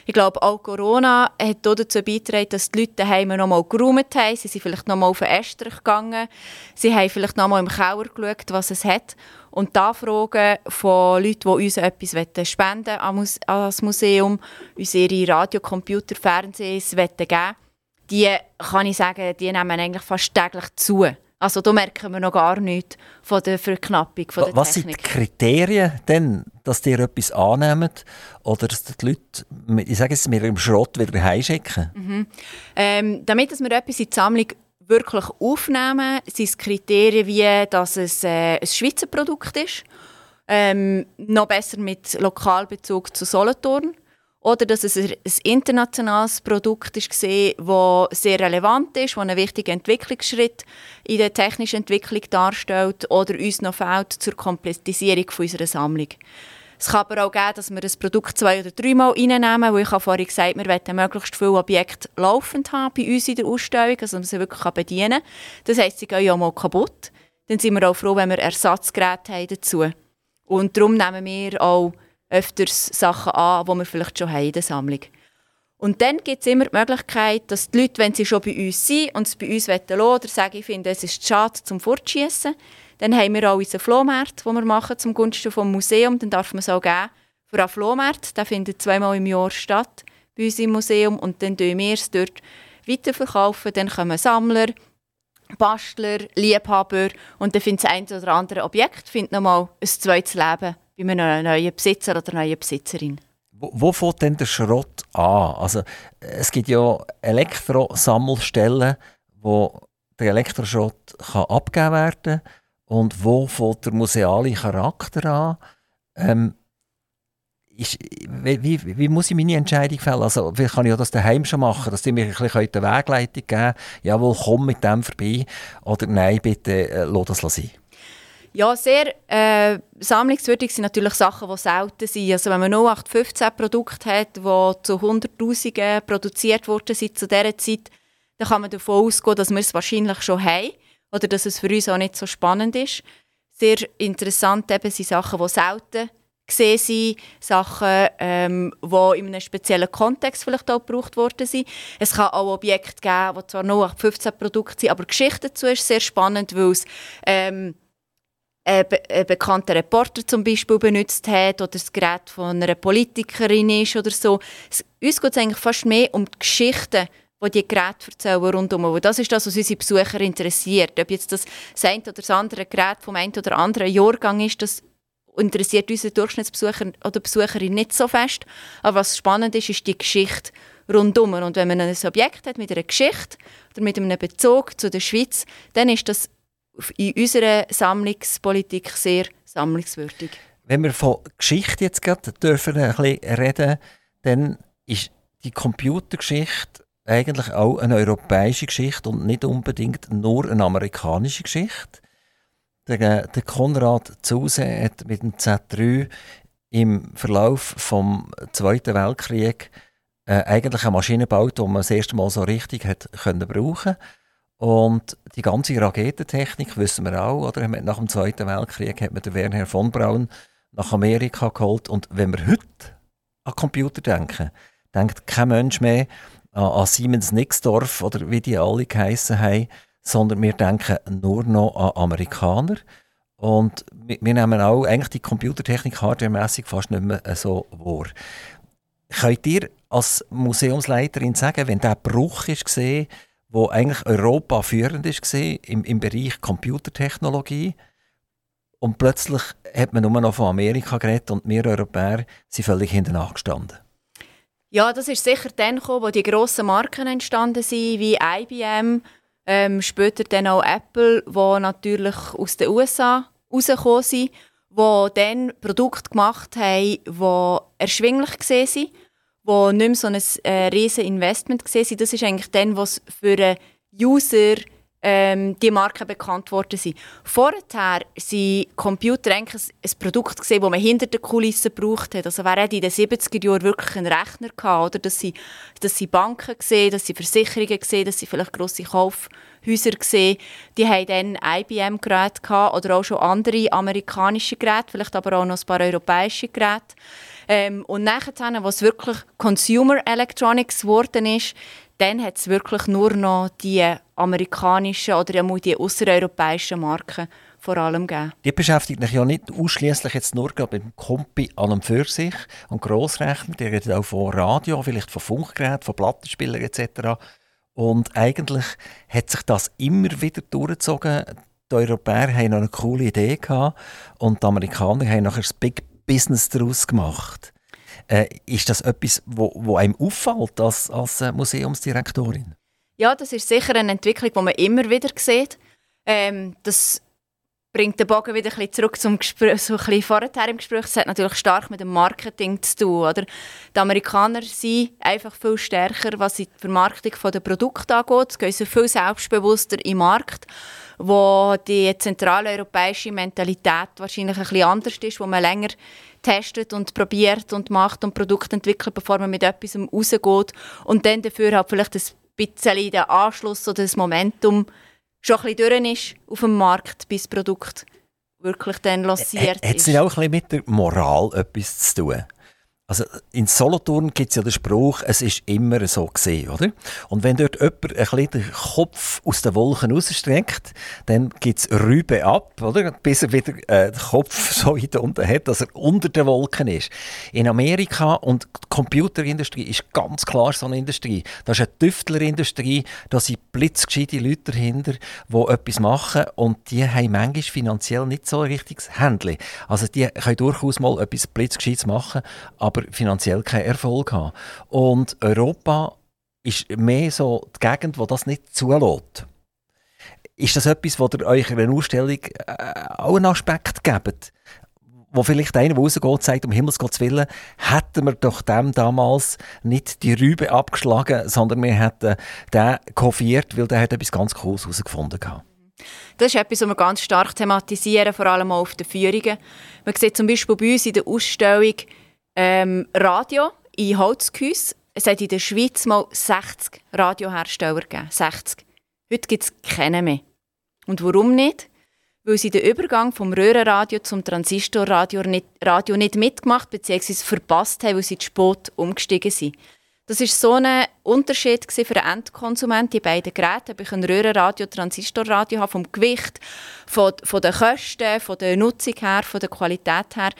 Ich glaube, auch Corona hat dazu beigetragen, dass die Leute daheim noch mal geräumt haben. Sie sind vielleicht noch mal auf den Estrich gegangen. Sie haben vielleicht noch mal im Keller geschaut, was es hat. Und die Anfragen von Leuten, die uns etwas spenden an das Museum, uns ihre Radio, Computer, Fernsehs geben die kann ich sagen, die nehmen eigentlich fast täglich zu. Also da merken wir noch gar nichts von der Verknappung von der Was sind die Kriterien denn, dass die etwas annehmen oder dass die Leute, ich sage es mir, im Schrott wieder heimschicken? Mhm. Ähm, damit dass wir etwas in die Sammlung wirklich aufnehmen, sind es Kriterien wie, dass es äh, ein Schweizer Produkt ist, ähm, noch besser mit Lokalbezug zu Solothurn oder dass es ein internationales Produkt ist, das sehr relevant ist, das einen wichtigen Entwicklungsschritt in der technischen Entwicklung darstellt oder uns noch fehlt zur Komplettisierung unserer Sammlung. Es kann aber auch geben, dass wir das Produkt zwei- oder dreimal reinnehmen, weil ich habe vorhin gesagt wir wollen möglichst viele Objekte laufend haben bei uns in der Ausstellung, also man sie wirklich bedienen kann. Das heisst, sie gehen ja mal kaputt. Dann sind wir auch froh, wenn wir Ersatzgeräte haben dazu. Und darum nehmen wir auch öfters Sachen an, die wir vielleicht schon haben in der Sammlung. Und dann gibt es immer die Möglichkeit, dass die Leute, wenn sie schon bei uns sind und es bei uns lassen oder sagen, ich finde, es ist schade zum Fortschießen, dann haben wir auch unseren Flohmarkt, den wir machen zum Gunsten vom Museum. Dann darf man es auch geben für einen Flohmarkt. Der findet zweimal im Jahr statt bei uns im Museum und dann verkaufen wir es dort weiterverkaufen. Dann kommen Sammler, Bastler, Liebhaber und dann findet das ein oder andere Objekt findet nochmal ein zweites Leben bei einem neuen Besitzer oder neuen Besitzerin. Wo, wo fängt denn der Schrott an? Also, es gibt ja Elektrosammelstellen, wo der Elektroschrott kann abgegeben werden kann. Und wo fängt der museale Charakter an? Ähm, ist, wie, wie, wie, muss ich meine Entscheidung fällen? Also, vielleicht kann ich das daheim schon machen, dass die mir ein bisschen eine Wegleitung geben Jawohl, komm mit dem vorbei. Oder nein, bitte, äh, lass das sein. Ja, sehr äh, sammlungswürdig sind natürlich Sachen, die selten sind. Also wenn man 0815 Produkte hat, die zu Hunderttausenden produziert worden sind zu dieser Zeit, dann kann man davon ausgehen, dass wir es wahrscheinlich schon haben oder dass es für uns auch nicht so spannend ist. Sehr interessant eben sind Sachen, die selten gesehen sind, Sachen, ähm, die in einem speziellen Kontext vielleicht auch gebraucht worden sind. Es kann auch Objekte geben, die zwar 0815 Produkte sind, aber Geschichte dazu ist sehr spannend, weil es ähm, ein, ein bekannter Reporter zum Beispiel benutzt hat oder das Gerät von einer Politikerin ist oder so. Uns geht es eigentlich fast mehr um die Geschichten, die die Geräte erzählen rundum. Und das ist das, was unsere Besucher interessiert. Ob jetzt das, das eine oder das andere Gerät vom einen oder anderen Jahrgang ist, das interessiert unsere Durchschnittsbesucher oder Besucherin nicht so fest. Aber was spannend ist, ist die Geschichte rundum. Und wenn man ein Objekt hat mit einer Geschichte oder mit einem Bezug zu der Schweiz, dann ist das in unserer Sammlungspolitik sehr sammlungswürdig. Wenn wir von Geschichte jetzt gerade dürfen ein bisschen reden, dann ist die Computergeschichte eigentlich auch eine europäische Geschichte und nicht unbedingt nur eine amerikanische Geschichte. Der, der Konrad Zuse hat mit dem Z3 im Verlauf vom Zweiten Weltkrieg äh, eigentlich eine Maschine gebaut, die man das erste Mal so richtig hat können brauchen und die ganze Raketentechnik wissen wir auch, oder? Nach dem Zweiten Weltkrieg hat man den Werner von Braun nach Amerika geholt. Und wenn wir heute an Computer denken, denkt kein Mensch mehr an Siemens Nixdorf oder wie die alle geheissen haben, sondern wir denken nur noch an Amerikaner. Und wir nehmen auch eigentlich die Computertechnik hardwaremässig fast nicht mehr so wahr. Könnt ihr als Museumsleiterin sagen, wenn der Bruch ist gesehen, wo eigentlich Europa führend ist im, im Bereich Computertechnologie. Und plötzlich hat man nur noch von Amerika geredet und wir Europäer sind völlig hinten angestanden. Ja, das ist sicher dann gekommen, wo die grossen Marken entstanden sind, wie IBM, ähm, später dann auch Apple, wo natürlich aus den USA rausgekommen sind, wo dann Produkte gemacht haben, die erschwinglich waren wo nicht mehr so ein äh, riesen Investment war. Das ist eigentlich dann, was für einen User ähm, die Marken bekannt worden sind. Vorher waren Computer eigentlich ein, Produkt, das man hinter den Kulissen gebraucht hat. Also wer hat in den 70er Jahren wirklich einen Rechner gehabt, oder? Dass sie, dass sie Banken gesehen, dass sie Versicherungen gesehen, dass sie vielleicht grosse Kaufhäuser gesehen. Die haben dann IBM-Geräte oder auch schon andere amerikanische Geräte, vielleicht aber auch noch ein paar europäische Geräte. Ähm, und nachher, was wirklich Consumer Electronics geworden ist, dann hat es wirklich nur noch die amerikanischen oder die außereuropäischen Marken vor allem gegeben. Die beschäftigt sich ja nicht ausschließlich jetzt nur dem Kompi an und für sich und Grossrechner, die redet auch von Radio, vielleicht von Funkgeräten, von Plattenspielern etc. Und eigentlich hat sich das immer wieder durchgezogen. Die Europäer haben noch eine coole Idee gehabt und die Amerikaner haben nachher das Big Business daraus gemacht. Äh, ist das etwas, wo, wo einem auffällt als, als äh, Museumsdirektorin? Ja, das ist sicher eine Entwicklung, die man immer wieder sieht. Ähm, das bringt den Bogen wieder ein bisschen zurück zum Gespräch, so ein bisschen vorher im Gespräch. Es hat natürlich stark mit dem Marketing zu tun. Oder? Die Amerikaner sind einfach viel stärker, was die Vermarktung der Produkte angeht. Sie gehen so viel selbstbewusster im Markt, wo die zentraleuropäische Mentalität wahrscheinlich ein bisschen anders ist, wo man länger testet und probiert und macht und Produkte entwickelt, bevor man mit etwas rausgeht und dann dafür halt vielleicht ein bisschen den Anschluss oder das Momentum schon ein bisschen durch ist auf dem Markt, bis das Produkt wirklich dann lanciert ist. Hat es nicht auch ein bisschen mit der Moral etwas zu tun? Also in Solothurn gibt es ja den Spruch, es ist immer so gesehen, oder? Und wenn dort jemand ein bisschen den Kopf aus den Wolken rausstreckt, dann gibt es Rübe ab, oder? Bis er wieder äh, den Kopf so weit unten hat, dass er unter den Wolken ist. In Amerika und die Computerindustrie ist ganz klar so eine Industrie. Das ist eine Tüftlerindustrie, da sind blitzgescheite Leute dahinter, die etwas machen und die haben manchmal finanziell nicht so ein richtiges Händchen. Also die können durchaus mal etwas blitzgescheites machen, aber finanziell keinen Erfolg haben. Und Europa ist mehr so die Gegend, wo das nicht zulässt. Ist das etwas, wo ihr euch in einer Ausstellung äh, auch einen Aspekt gebt? Wo vielleicht einer, der rausgeht, sagt, um Himmels Gottes Willen, hätten wir doch dem damals nicht die Rübe abgeschlagen, sondern wir hätten den kopiert, weil der hat etwas ganz Cooles herausgefunden hat. Das ist etwas, was wir ganz stark thematisieren, vor allem auch auf den Führungen. Man sieht zum Beispiel bei uns in der Ausstellung ähm, Radio in Holzgehäuse. Es hat in der Schweiz mal 60 Radiohersteller gegeben. 60. Heute gibt es keine mehr. Und warum nicht? Weil sie den Übergang vom Röhrenradio zum Transistorradio nicht, Radio nicht mitgemacht bzw. verpasst haben, weil sie zu spät umgestiegen sind. Das war so ein Unterschied für den Endkonsument, die beiden Geräte. Ich ein Röhrenradio, Transistorradio habe, vom Gewicht, von, von den Kosten, von der Nutzung her, von der Qualität her.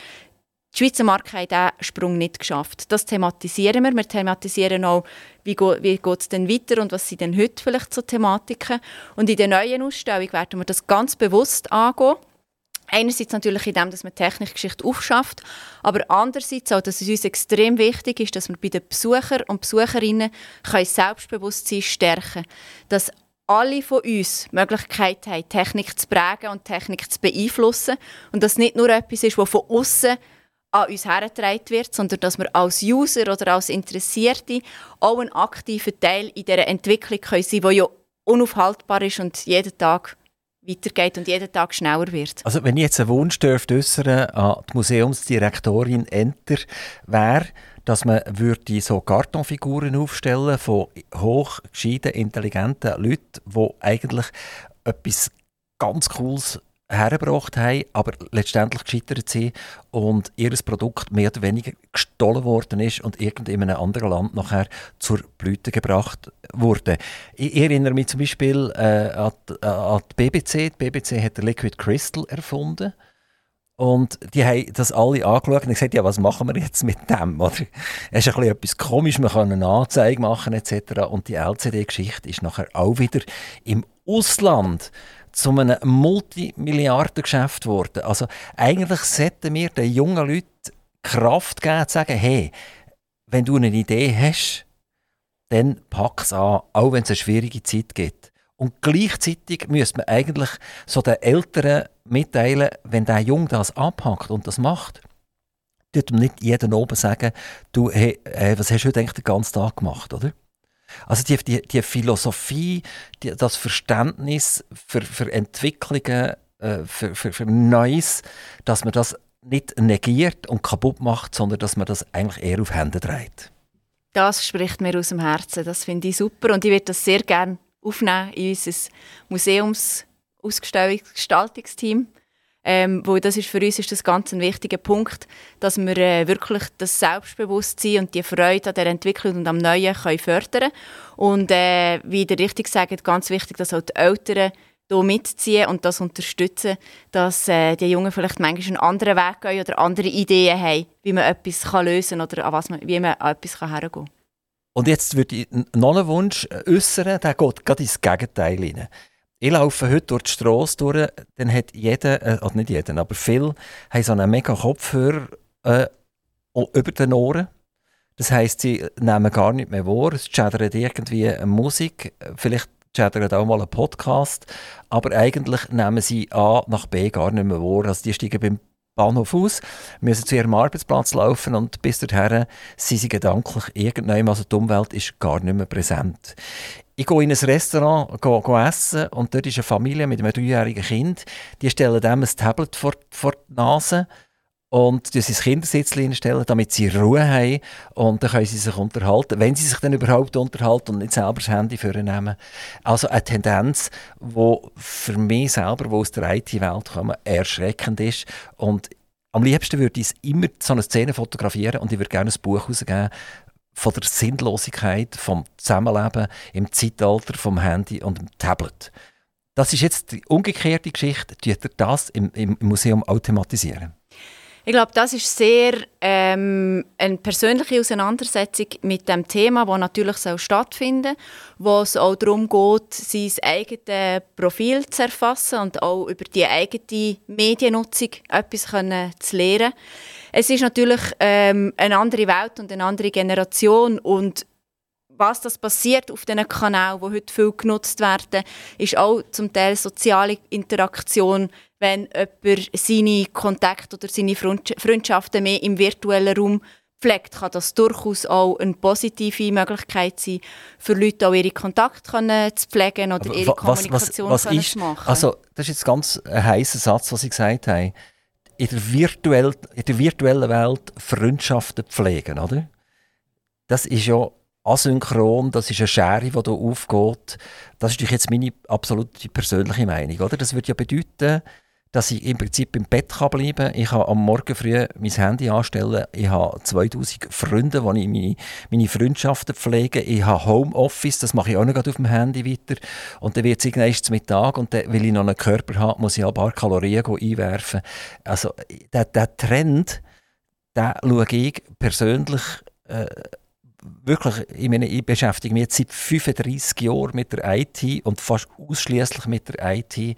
Die Schweizer Marke hat diesen Sprung nicht geschafft. Das thematisieren wir. Wir thematisieren auch, wie, wie geht es denn weiter und was sind denn heute vielleicht so Thematiken. Und in der neuen Ausstellung werden wir das ganz bewusst angehen. Einerseits natürlich in dem, dass man Technikgeschichte aufschafft, aber andererseits auch, dass es uns extrem wichtig ist, dass wir bei den Besuchern und Besucherinnen Selbstbewusstsein stärken können. Dass alle von uns die Möglichkeit haben, Technik zu prägen und Technik zu beeinflussen und dass nicht nur etwas ist, das von außen an uns hergetragen wird, sondern dass wir als User oder als Interessierte auch ein aktiver Teil in dieser Entwicklung können sein können, die ja unaufhaltbar ist und jeden Tag weitergeht und jeden Tag schneller wird. Also wenn ich jetzt einen Wunsch dürfte an die Museumsdirektorin Enter, wäre, dass man würde so Kartonfiguren aufstellen von hochgescheiten, intelligenten Leuten, die eigentlich etwas ganz Cooles hergebracht haben, aber letztendlich gescheitert sind und ihr Produkt mehr oder weniger gestohlen worden ist und irgend in einem anderen Land nachher zur Blüte gebracht wurde. Ich erinnere mich zum Beispiel äh, an, die, an die BBC. Die BBC hat Liquid Crystal erfunden. Und die haben das alle angeschaut und gesagt, ja, was machen wir jetzt mit dem? Oder? Es ist ein bisschen etwas komisch, man kann eine Anzeige machen etc. Und die LCD-Geschichte ist nachher auch wieder im Ausland zu einem Multimilliardengeschäft geworden. Also eigentlich sollten wir den jungen Leuten Kraft geben, zu sagen, hey, wenn du eine Idee hast, dann pack es an, auch wenn es eine schwierige Zeit gibt. Und gleichzeitig müsste man eigentlich so den Eltern mitteilen, wenn der Junge das abhackt und das macht, tut ihm nicht jeden oben sagen, du, hey, was hast du heute eigentlich den ganzen Tag gemacht, oder? Also die, die, die Philosophie, die, das Verständnis für, für Entwicklungen, äh, für, für, für Neues, dass man das nicht negiert und kaputt macht, sondern dass man das eigentlich eher auf Hände dreht. Das spricht mir aus dem Herzen. Das finde ich super und ich würde das sehr gerne aufnehmen in unser Museumsausgestaltungsteam. Ähm, wo das ist für uns ist das ganz ein wichtiger Punkt, dass wir äh, wirklich das Selbstbewusstsein und die Freude an der Entwicklung und am Neuen können fördern Und äh, wie ihr richtig sagt, ganz wichtig, dass auch die Eltern hier mitziehen und das unterstützen, dass äh, die Jungen vielleicht manchmal einen anderen Weg gehen oder andere Ideen haben, wie man etwas lösen kann oder an was man, wie man an etwas hergehen kann. Und jetzt würde ich noch einen Wunsch äußern, der geht gerade ins Gegenteil hinein. Ich laufe heute durch die Straße durch, dann hat jeder, äh, also nicht jeder, aber viele, haben so einen mega Kopfhörer äh, über den Ohren. Das heisst, sie nehmen gar nicht mehr wahr, es chattert irgendwie Musik, vielleicht chattert auch mal ein Podcast, aber eigentlich nehmen sie A nach B gar nicht mehr wahr. Also die steigen beim Bahnhof aus, müssen zu ihrem Arbeitsplatz laufen und bis dorthin sind sie gedanklich irgendwann, also die Umwelt ist gar nicht mehr präsent. Ich gehe in ein Restaurant gehe, gehe essen und dort ist eine Familie mit einem dreijährigen Kind, die stellen dem ein Tablet vor, vor die Nase und sie ins Kindersitz stellen, damit sie Ruhe haben und dann können sie sich unterhalten, wenn sie sich dann überhaupt unterhalten und nicht selber das Handy vornehmen. Also eine Tendenz, die für mich selber, wo aus der IT-Welt kommt, erschreckend ist und am liebsten würde ich immer so eine Szene fotografieren und ich würde gerne ein Buch herausgeben von der Sinnlosigkeit vom Zusammenleben im Zeitalter vom Handy und dem Tablet. Das ist jetzt die umgekehrte Geschichte. Ihr das im, im Museum automatisieren? Ich glaube, das ist sehr ähm, eine persönliche Auseinandersetzung mit dem Thema, das natürlich stattfinden soll, wo es auch darum geht, sein eigenes Profil zu erfassen und auch über die eigene Mediennutzung etwas können zu lernen. Es ist natürlich ähm, eine andere Welt und eine andere Generation und was das passiert auf diesen Kanälen, die heute viel genutzt werden, ist auch zum Teil soziale Interaktion, wenn jemand seine Kontakte oder seine Freundschaften mehr im virtuellen Raum pflegt, kann das durchaus auch eine positive Möglichkeit sein, für Leute auch ihre Kontakte zu pflegen oder ihre Kommunikation was, was, was ist, zu machen. Also, das ist jetzt ganz ein heißer Satz, was Sie gesagt haben. In der, virtuell, in der virtuellen Welt Freundschaften pflegen, oder? Das ist ja asynchron, das ist eine Schere, die hier aufgeht. Das ist jetzt meine absolute persönliche Meinung, oder? Das würde ja bedeuten, dass ich im Prinzip im Bett kann bleiben kann. Ich kann am Morgen früh mein Handy anstellen. Ich habe 2000 Freunde, wo ich meine, meine Freundschaften pflege. Ich habe Homeoffice, das mache ich auch noch auf dem Handy weiter. Und dann wird es irgendwann zum Mittag und dann, weil ich noch einen Körper habe, muss ich ein paar Kalorien einwerfen. Also der, der Trend, den schaue ich persönlich äh, wirklich, ich meine, ich beschäftige mich jetzt seit 35 Jahren mit der IT und fast ausschließlich mit der IT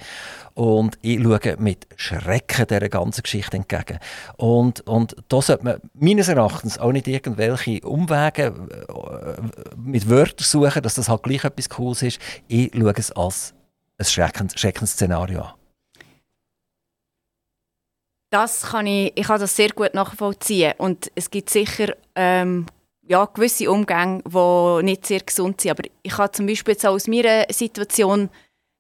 und ich schaue mit Schrecken dieser ganzen Geschichte entgegen. Und, und da sollte man meines Erachtens auch nicht irgendwelche Umwege äh, mit Wörtern suchen, dass das halt gleich etwas Cooles ist. Ich schaue es als ein Schreckensszenario an. Das kann ich, ich kann das sehr gut nachvollziehen und es gibt sicher ähm, ja, gewisse Umgänge, die nicht sehr gesund sind. Aber ich kann zum Beispiel jetzt auch aus meiner Situation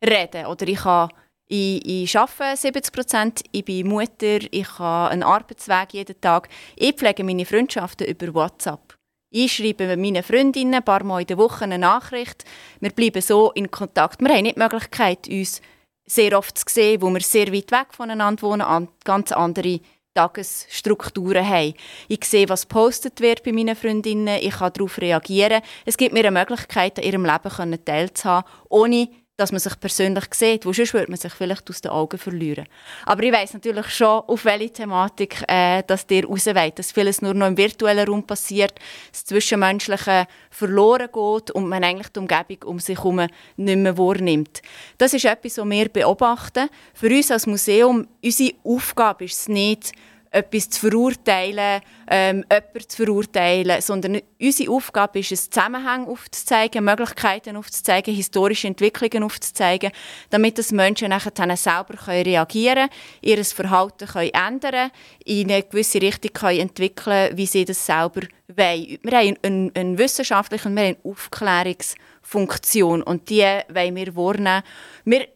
reden. Oder ich, kann, ich, ich arbeite 70 Prozent, ich bin Mutter, ich habe einen Arbeitsweg jeden Tag. Ich pflege meine Freundschaften über WhatsApp. Ich schreibe meinen Freundinnen ein paar Mal in der Woche eine Nachricht. Wir bleiben so in Kontakt. Wir haben nicht die Möglichkeit, uns sehr oft zu sehen, wo wir sehr weit weg voneinander wohnen, ganz andere Tagesstrukturen haben. Ich sehe, was postet wird bei meinen Freundinnen, ich kann darauf reagieren. Es gibt mir eine Möglichkeit, an ihrem Leben teilzuhaben, ohne dass man sich persönlich sieht, wo sonst würde man sich vielleicht aus den Augen verlieren. Aber ich weiß natürlich schon, auf welche Thematik äh, dass dir rausweiht, dass vieles nur noch im virtuellen Raum passiert, das Zwischenmenschliche verloren geht und man eigentlich die Umgebung um sich herum nicht mehr wahrnimmt. Das ist etwas, was wir beobachten. Für uns als Museum, unsere Aufgabe ist es nicht, etwas zu verurteilen, ähm, jemanden zu verurteilen, sondern unsere Aufgabe ist es, Zusammenhänge aufzuzeigen, Möglichkeiten aufzuzeigen, historische Entwicklungen aufzuzeigen, damit das Menschen nachher selber können reagieren können, ihr Verhalten können ändern in eine gewisse Richtung können entwickeln wie sie das selber wollen. Wir haben eine, eine wissenschaftliche und eine Aufklärungsfunktion und die wollen wir wahrnehmen. Wir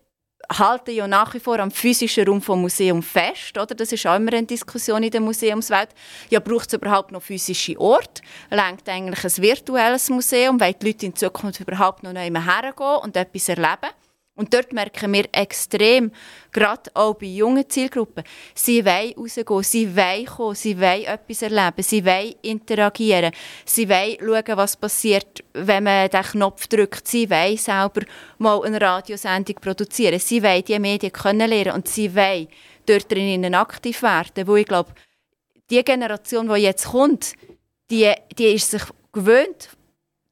halten ja nach wie vor am physischen Raum vom Museum fest. Oder? Das ist auch immer eine Diskussion in der Museumswelt. Ja, braucht es überhaupt noch physische Orte? Lenkt eigentlich ein virtuelles Museum, weil die Leute in Zukunft überhaupt noch hergehen und etwas erleben? Und dort merken wir extrem, gerade auch bei jungen Zielgruppen, sie wollen rausgehen, sie wollen kommen, sie wollen etwas erleben, sie wollen interagieren, sie wollen schauen, was passiert, wenn man den Knopf drückt, sie wollen selber mal eine Radiosendung produzieren, sie wollen diese Medien kennenlernen und sie wollen dort drinnen aktiv werden, wo ich glaube, die Generation, die jetzt kommt, die, die ist sich gewöhnt,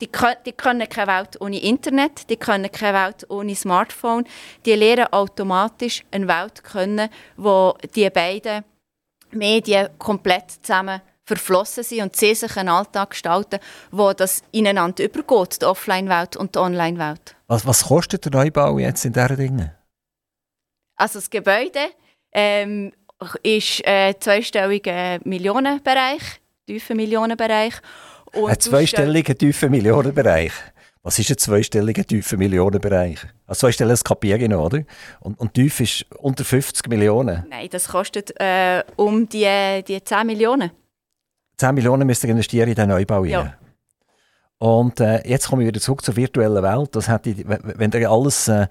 die, können, die können keine Welt ohne Internet, die können keine Welt ohne Smartphone. Die lernen automatisch eine Welt kennen, wo die beiden Medien komplett zusammen verflossen sind und sie sich einen Alltag gestalten, wo das ineinander übergeht, die Offline-Welt und die Online-Welt. Was, was kostet der Neubau jetzt in diesen Dingen? Also das Gebäude ähm, ist äh, zweistelliger Millionenbereich, tiefer Millionenbereich. Ein zweistelliger tiefer Millionenbereich. Was ist ein zweistelliger tiefer Millionenbereich? Also zweistellig das kapiere ich noch, oder? Und, und tief ist unter 50 Millionen. Nein, das kostet äh, um die, die 10 Millionen. 10 Millionen müsst ihr investieren in den Neubau. Ja. Und äh, jetzt komme ich wieder zurück zur virtuellen Welt. Das hätte, wenn ihr alles äh,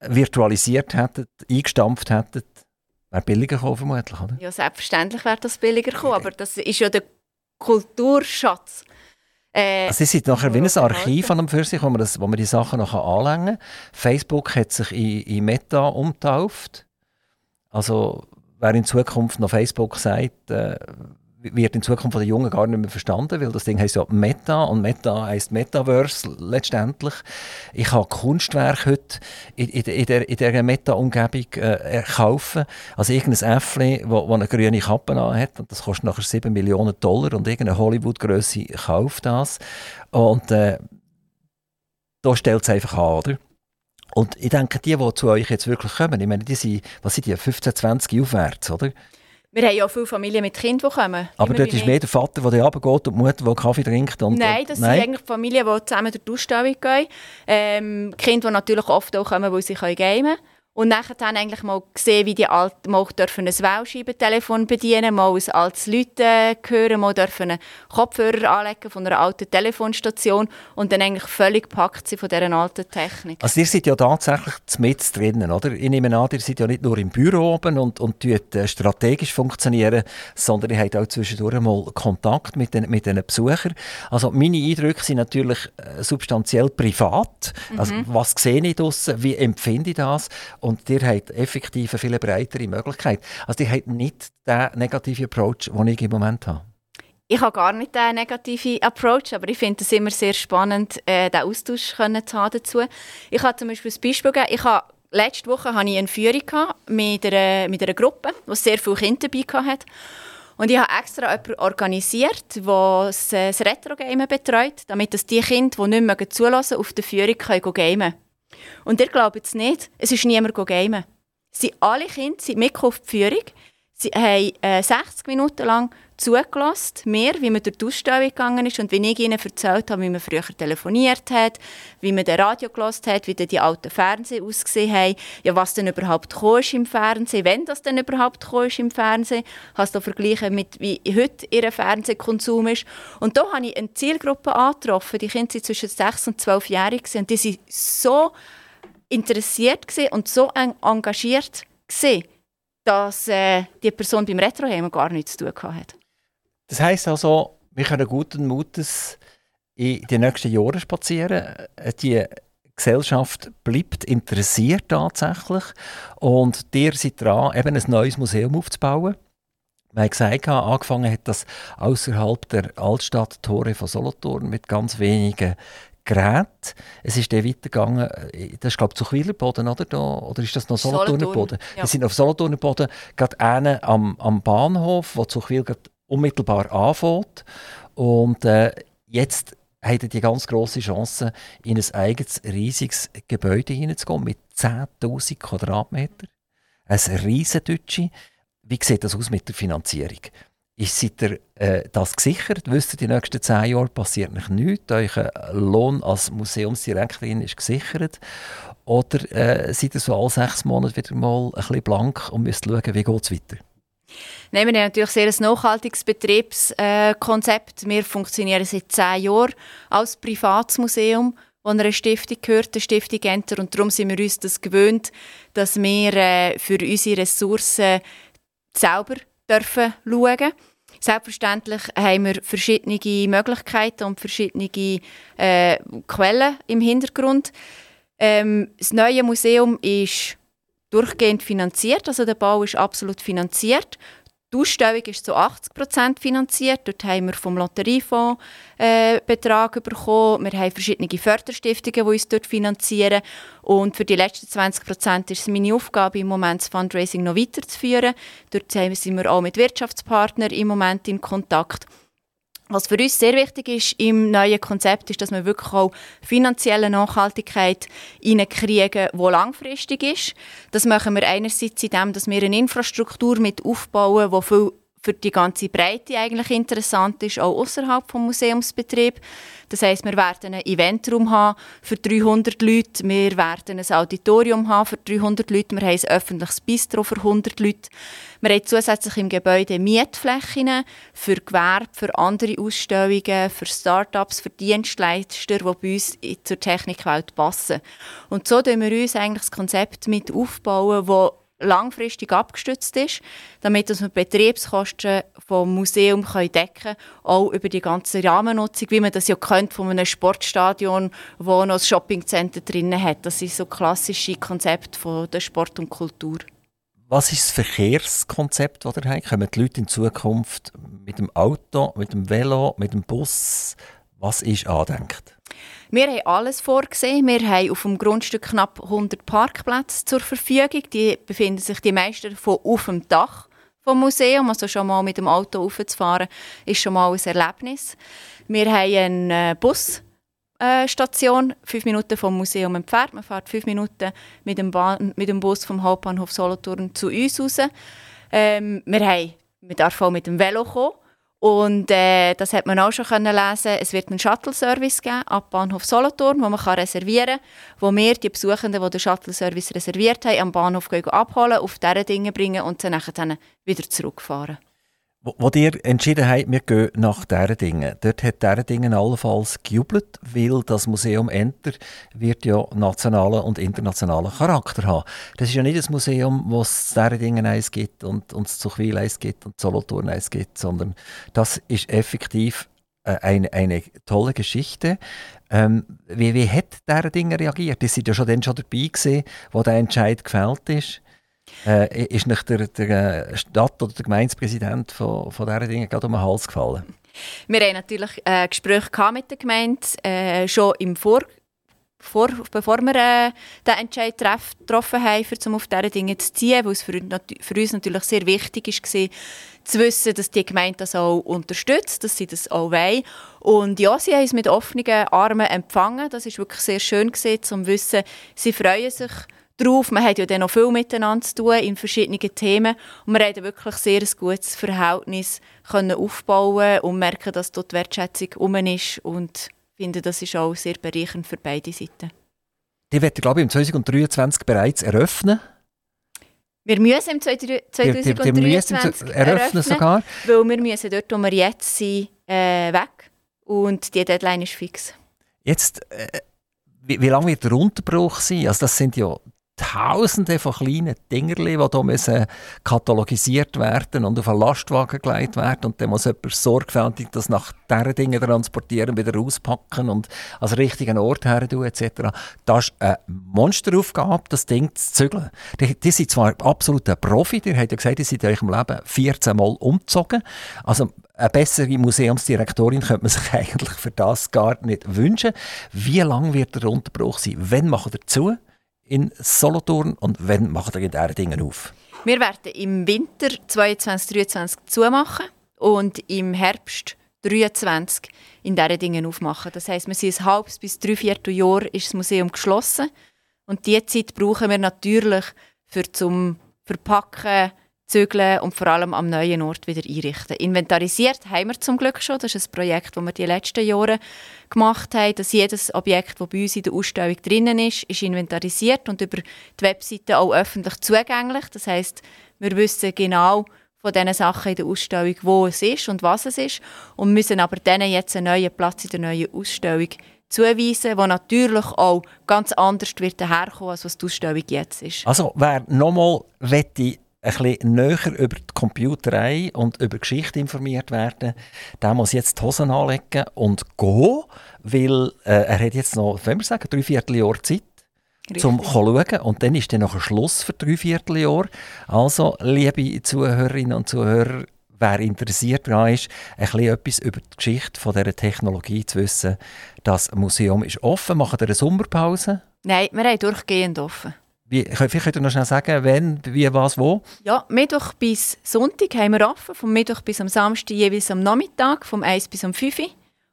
virtualisiert hättet, eingestampft hättet, wäre billiger gekommen vermutlich, oder? Ja, selbstverständlich wäre das billiger gekommen, aber das ist ja der Kulturschatz. Äh, also es ist nachher wie ein Archiv an und für sich, wo man, das, wo man die Sachen noch anlängen kann. Facebook hat sich in, in Meta umtauft. Also wer in Zukunft noch Facebook sagt, äh, wird in Zukunft von den Jungen gar nicht mehr verstanden, weil das Ding heißt ja Meta und Meta heißt Metaverse letztendlich. Ich habe Kunstwerk heute in, in, in, der, Meta-Umgebung äh, kaufen. Also irgendein Äffli, wo, wo eine grüne Kappe hat und das kostet nachher 7 Millionen Dollar und irgendeine Hollywood-Größe kauft das. Und äh, da stellt es einfach an, oder? Und ich denke, die, die zu euch jetzt wirklich kommen, ich meine, die sind, was sind die, 15, 20 aufwärts, oder? Wir haben ja auch viele Familien mit Kindern, die kommen. Aber dort ist mehr der Vater, der runtergeht und die Mutter, die Kaffee trinkt. Und, nein, das nein? sind eigentlich Familien, die zusammen durch die Ausstellung gehen. Ähm, Kinder, die natürlich oft auch kommen, weil sie gamen können. Und nachher dann eigentlich mal gesehen, wie die Alten mal dürfen ein Wählscheibentelefon bedienen, mal ein altes Leute hören, mal dürfen einen Kopfhörer anlegen von einer alten Telefonstation und dann eigentlich völlig gepackt sind von dieser alten Technik. Also ihr seid ja tatsächlich mit drinnen, oder? Ich nehme an, ihr seid ja nicht nur im Büro oben und, und äh, strategisch funktionieren, sondern ihr habt auch zwischendurch mal Kontakt mit den, mit den Besuchern. Also meine Eindrücke sind natürlich äh, substanziell privat. Also mhm. was sehe ich draussen, wie empfinde ich das? Und ihr habt effektiv eine viel breitere Möglichkeit. Also ihr habt nicht den negativen Approach, den ich im Moment habe. Ich habe gar nicht den negativen Approach, aber ich finde es immer sehr spannend, äh, den Austausch können zu haben dazu. Ich habe zum Beispiel ein Beispiel gegeben. Ich habe, letzte Woche hatte ich eine Führung mit einer, mit einer Gruppe, die sehr viele Kinder dabei hatte. Und ich habe extra jemanden organisiert, der das Retro-Game betreut, damit die Kinder, die nicht mehr zulassen, auf der Führung können gamen können. Und ihr glaubt es nicht, es ist niemand. Sie alle Kinder sind mit auf die Führung. Sie haben äh, 60 Minuten lang zugelassen, mir, wie man durch die Ausstellung gegangen ist und wie ich ihnen erzählt habe, wie man früher telefoniert hat, wie man den Radio gelassen hat, wie die alten Fernseher ausgesehen haben, ja, was denn überhaupt ist im Fernsehen, wenn das denn überhaupt ist im Fernsehen, hast du vergleichen mit wie heute ihr Fernsehkonsum ist. Und da habe ich eine Zielgruppe angetroffen, die Kinder sind zwischen 6 und 12 Jahren und die sind so interessiert und so engagiert dass äh, die Person beim Retroheimen gar nichts zu tun hatte. Das heisst also, wir können guten Mutes in die nächsten Jahre spazieren. Die Gesellschaft bleibt interessiert tatsächlich und ihr seid dran, eben ein neues Museum aufzubauen. Wir haben gesagt, angefangen hat das außerhalb der Altstadttore von Solothurn mit ganz wenigen Geräten. Es ist dann weitergegangen, äh, das ist glaube ich zu Quillerboden, oder? Da, oder ist das noch Solothurner Boden? Ja. Wir sind auf Solothurner Boden, gerade am, am Bahnhof, wo zu Quil unmittelbar anfängt. Und äh, jetzt hat er die ganz große Chance, in ein eigenes riesiges Gebäude hineinzugehen mit 10.000 Quadratmetern. Ein riesen Deutsche. Wie sieht das aus mit der Finanzierung? Ist seid ihr äh, das gesichert? Wisst ihr, die nächsten zehn Jahre passiert nicht nichts? Euer Lohn als Museumsdirektorin ist gesichert? Oder äh, seid ihr so alle sechs Monate wieder mal ein bisschen blank und müsst schauen, wie geht es weiter? Nein, wir haben natürlich sehr ein nachhaltiges Betriebskonzept. Wir funktionieren seit zehn Jahren als Privatsmuseum, das einer Stiftung gehört, der Stiftung Enter. Und darum sind wir uns das gewöhnt, dass wir äh, für unsere Ressourcen selber dürfen schauen Selbstverständlich haben wir verschiedene Möglichkeiten und verschiedene äh, Quellen im Hintergrund. Ähm, das neue Museum ist durchgehend finanziert, also der Bau ist absolut finanziert. Die Ausstellung ist zu 80% finanziert. Dort haben wir vom Lotteriefonds äh, Betrag bekommen. Wir haben verschiedene Förderstiftungen, die uns dort finanzieren. Und für die letzten 20% ist es meine Aufgabe, im Moment das Fundraising noch weiterzuführen. Dort sind wir auch mit Wirtschaftspartnern im Moment in Kontakt. Was für uns sehr wichtig ist im neuen Konzept, ist, dass wir wirklich auch finanzielle Nachhaltigkeit hineinkriegen, die langfristig ist. Das machen wir einerseits indem dass wir eine Infrastruktur mit aufbauen, die viel für die ganze Breite eigentlich interessant ist, auch außerhalb vom Museumsbetrieb. Das heißt, wir werden einen Eventraum haben für 300 Leute, wir werden ein Auditorium haben für 300 Leute, wir haben ein öffentliches Bistro für 100 Leute. Wir haben zusätzlich im Gebäude Mietflächen für Gewerbe, für andere Ausstellungen, für Start-ups, für Dienstleister, die bei uns zur Technikwelt passen. Und so bauen wir uns eigentlich das Konzept mit aufbauen, das langfristig abgestützt ist, damit wir die Betriebskosten vom Museum decken können, auch über die ganze Rahmennutzung, wie man das ja kennt von einem Sportstadion, wo noch ein Shoppingcenter drin hat. Das ist so klassische Konzept von der Sport und Kultur. Was ist das Verkehrskonzept, das ihr habt? Kommen die Leute in Zukunft mit dem Auto, mit dem Velo, mit dem Bus? Was ist angedenkt? Wir haben alles vorgesehen. Wir haben auf dem Grundstück knapp 100 Parkplätze zur Verfügung. Die befinden sich die meisten davon auf dem Dach vom Museum. Also schon mal mit dem Auto raufzufahren, ist schon mal ein Erlebnis. Wir haben einen Bus Station, fünf Minuten vom Museum entfernt. Man fährt fünf Minuten mit dem, Bahn, mit dem Bus vom Hauptbahnhof Solothurn zu uns raus. Ähm, wir, haben, wir dürfen auch mit dem Velo kommen. Und äh, das hat man auch schon können lesen. Es wird einen Shuttle-Service geben ab Bahnhof Solothurn, wo man kann reservieren kann, wo wir die Besuchenden, die den Shuttle-Service reserviert haben, am Bahnhof abholen, auf diese Dinge bringen und dann wieder zurückfahren. Wo, wo ihr entschieden habt, wir gehen nach diesen Dingen, dort hat diese Dinge allenfalls gejubelt, weil das Museum Enter wird ja nationalen und internationalen Charakter haben. Das ist ja nicht ein Museum, wo es diesen Dingen eins gibt und, und Zuchwil eins gibt und Solothurn eins gibt, sondern das ist effektiv äh, eine, eine tolle Geschichte. Ähm, wie, wie hat diese Dinge reagiert? Die sind ja schon dann schon dabei gewesen, wo der Entscheid gefällt ist. Äh, ist nicht der, der, Stadt- oder der Gemeindepräsident von, von diesen Dingen gerade um den Hals gefallen? Wir haben natürlich äh, Gespräche mit der Gemeinde, äh, schon im Vor vor, bevor wir äh, den Entscheid treff, getroffen haben, um auf diese Dinge zu ziehen, weil es für, für uns natürlich sehr wichtig war, zu wissen, dass die Gemeinde das auch unterstützt, dass sie das auch wollen. Und ja, sie haben es mit offenen Armen empfangen. Das ist wirklich sehr schön gesehen, zu wissen, sie freuen sich drauf. Man hat ja dann noch viel miteinander zu tun in verschiedenen Themen. Und wir haben wirklich sehr ein gutes Verhältnis können aufbauen und merken, dass dort die Wertschätzung um ist. Und finde, das ist auch sehr bereichernd für beide Seiten. Die wird, glaube ich, im 2023 bereits eröffnen. Wir müssen im 2023 die, die, die müssen eröffnen, eröffnen, sogar. Weil wir müssen dort, wo wir jetzt sind, äh, weg. Und die Deadline ist fix. Jetzt, äh, wie, wie lange wird der Unterbruch sein? Also das sind ja Tausende von kleinen Dingerli, die hier müssen katalogisiert werden und auf einen Lastwagen gelegt werden. Und dann muss jemand sorgfältig das nach diesen Dingen transportieren, wieder rauspacken und an den richtigen Ort her tun, etc. Das ist eine Monsteraufgabe, das Ding zu zügeln. Die, die sind zwar absolut ein Profi, ihr habt ja gesagt, die sind in eurem Leben 14 Mal umgezogen. Also eine bessere Museumsdirektorin könnte man sich eigentlich für das gar nicht wünschen. Wie lange wird der Unterbruch sein? Wann macht er zu? In Solothurn und wann macht ihr diese Dinge auf? Wir werden im Winter 2022 2023 zumachen und im Herbst 2023 in diesen Dingen aufmachen. Das heisst, wir sind ein halbes bis dreiviertel Jahr ist das Museum geschlossen und diese Zeit brauchen wir natürlich für zum Verpacken, zügeln und vor allem am neuen Ort wieder einrichten. Inventarisiert haben wir zum Glück schon. Das ist ein Projekt, das wir die letzten Jahre gemacht haben, dass jedes Objekt, das bei uns in der Ausstellung drinnen ist, ist inventarisiert und über die Webseite auch öffentlich zugänglich. Das heißt, wir wissen genau von diesen Sachen in der Ausstellung, wo es ist und was es ist und müssen aber denen jetzt einen neuen Platz in der neuen Ausstellung zuweisen, wo natürlich auch ganz anders wird herkommen, als was die Ausstellung jetzt ist. Also wer nochmal wette ein bisschen näher über die Computerei und über Geschichte informiert werden, der muss jetzt die Hosen anlegen und gehen, weil äh, er hat jetzt noch, wenn wir sagen, drei Vierteljahr Zeit. Richtig. zum schauen. Und dann ist dann noch ein Schluss für drei Vierteljahr. Also, liebe Zuhörerinnen und Zuhörer, wer interessiert daran ist, ein bisschen etwas über die Geschichte von dieser Technologie zu wissen, das Museum ist offen. Machen wir eine Sommerpause? Nein, wir haben durchgehend offen. Wie, vielleicht könnt ihr noch schnell sagen, wenn, wie, was, wo? Ja, Mittwoch bis Sonntag haben wir offen. Vom Mittwoch bis am Samstag jeweils am Nachmittag, vom 1 bis am 5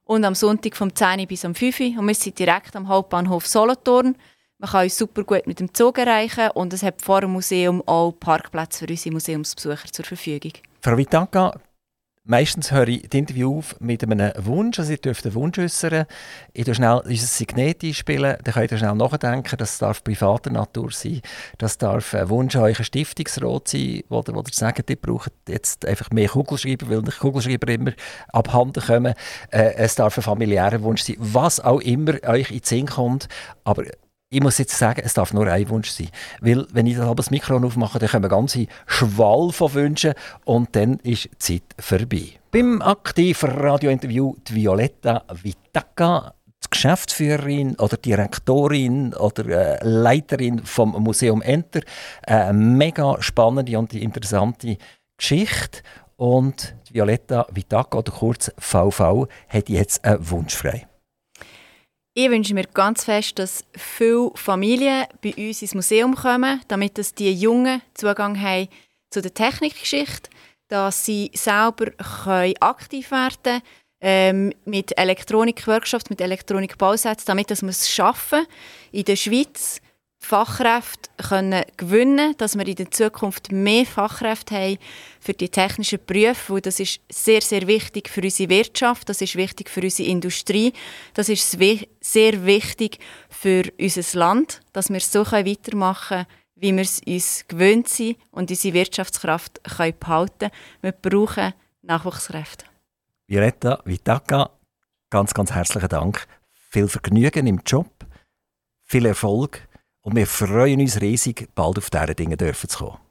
Und am Sonntag vom 10 bis am 5 Und wir sind direkt am Hauptbahnhof Solothurn. Man kann uns super gut mit dem Zug erreichen und es hat vor dem Museum auch Parkplätze für unsere Museumsbesucher zur Verfügung. Frau Vitanka, Meistens höre ich das Interview auf mit einem Wunsch. Also ihr dürft einen Wunsch äußern. Ich tue schnell unser Signet einspielen. Dann könnt ihr schnell nachdenken. Das darf privater Natur sein. Das darf ein Wunsch an euch Stiftungsrat sein, wo ihr, wo ihr sagt, ihr braucht jetzt einfach mehr Kugelschreiber, weil nicht Kugelschreiber immer abhanden kommen. Äh, es darf ein familiärer Wunsch sein. Was auch immer euch in den Sinn kommt. Aber ich muss jetzt sagen, es darf nur ein Wunsch sein. Weil, wenn ich das Mikro aufmache, dann kommen ganze Schwall von Wünschen und dann ist die Zeit vorbei. Beim aktiven Radiointerview die Violetta Vitaka, die Geschäftsführerin oder Direktorin oder äh, Leiterin vom Museum Enter. Eine mega spannende und interessante Geschichte. Und Violetta Vitaka, oder kurz VV, hat jetzt einen Wunsch frei. Ich wünsche mir ganz fest, dass viele Familien bei uns ins Museum kommen, damit dass die Jungen Zugang haben zu der Technikgeschichte, dass sie selber aktiv werden können ähm, mit Elektronik-Workshops, mit Elektronik-Bausätzen, damit dass wir es schaffen, in der Schweiz Fachkräfte können gewinnen dass wir in der Zukunft mehr Fachkräfte haben für die technischen Berufe, weil das ist sehr, sehr wichtig für unsere Wirtschaft, das ist wichtig für unsere Industrie, das ist sehr wichtig für unser Land, dass wir so weitermachen können, wie wir es uns gewöhnt sind und unsere Wirtschaftskraft können behalten Wir brauchen Nachwuchskräfte. Violetta Vitaka, ganz, ganz herzlichen Dank. Viel Vergnügen im Job, viel Erfolg und wir freuen uns riesig, bald auf diese Dinge zu kommen.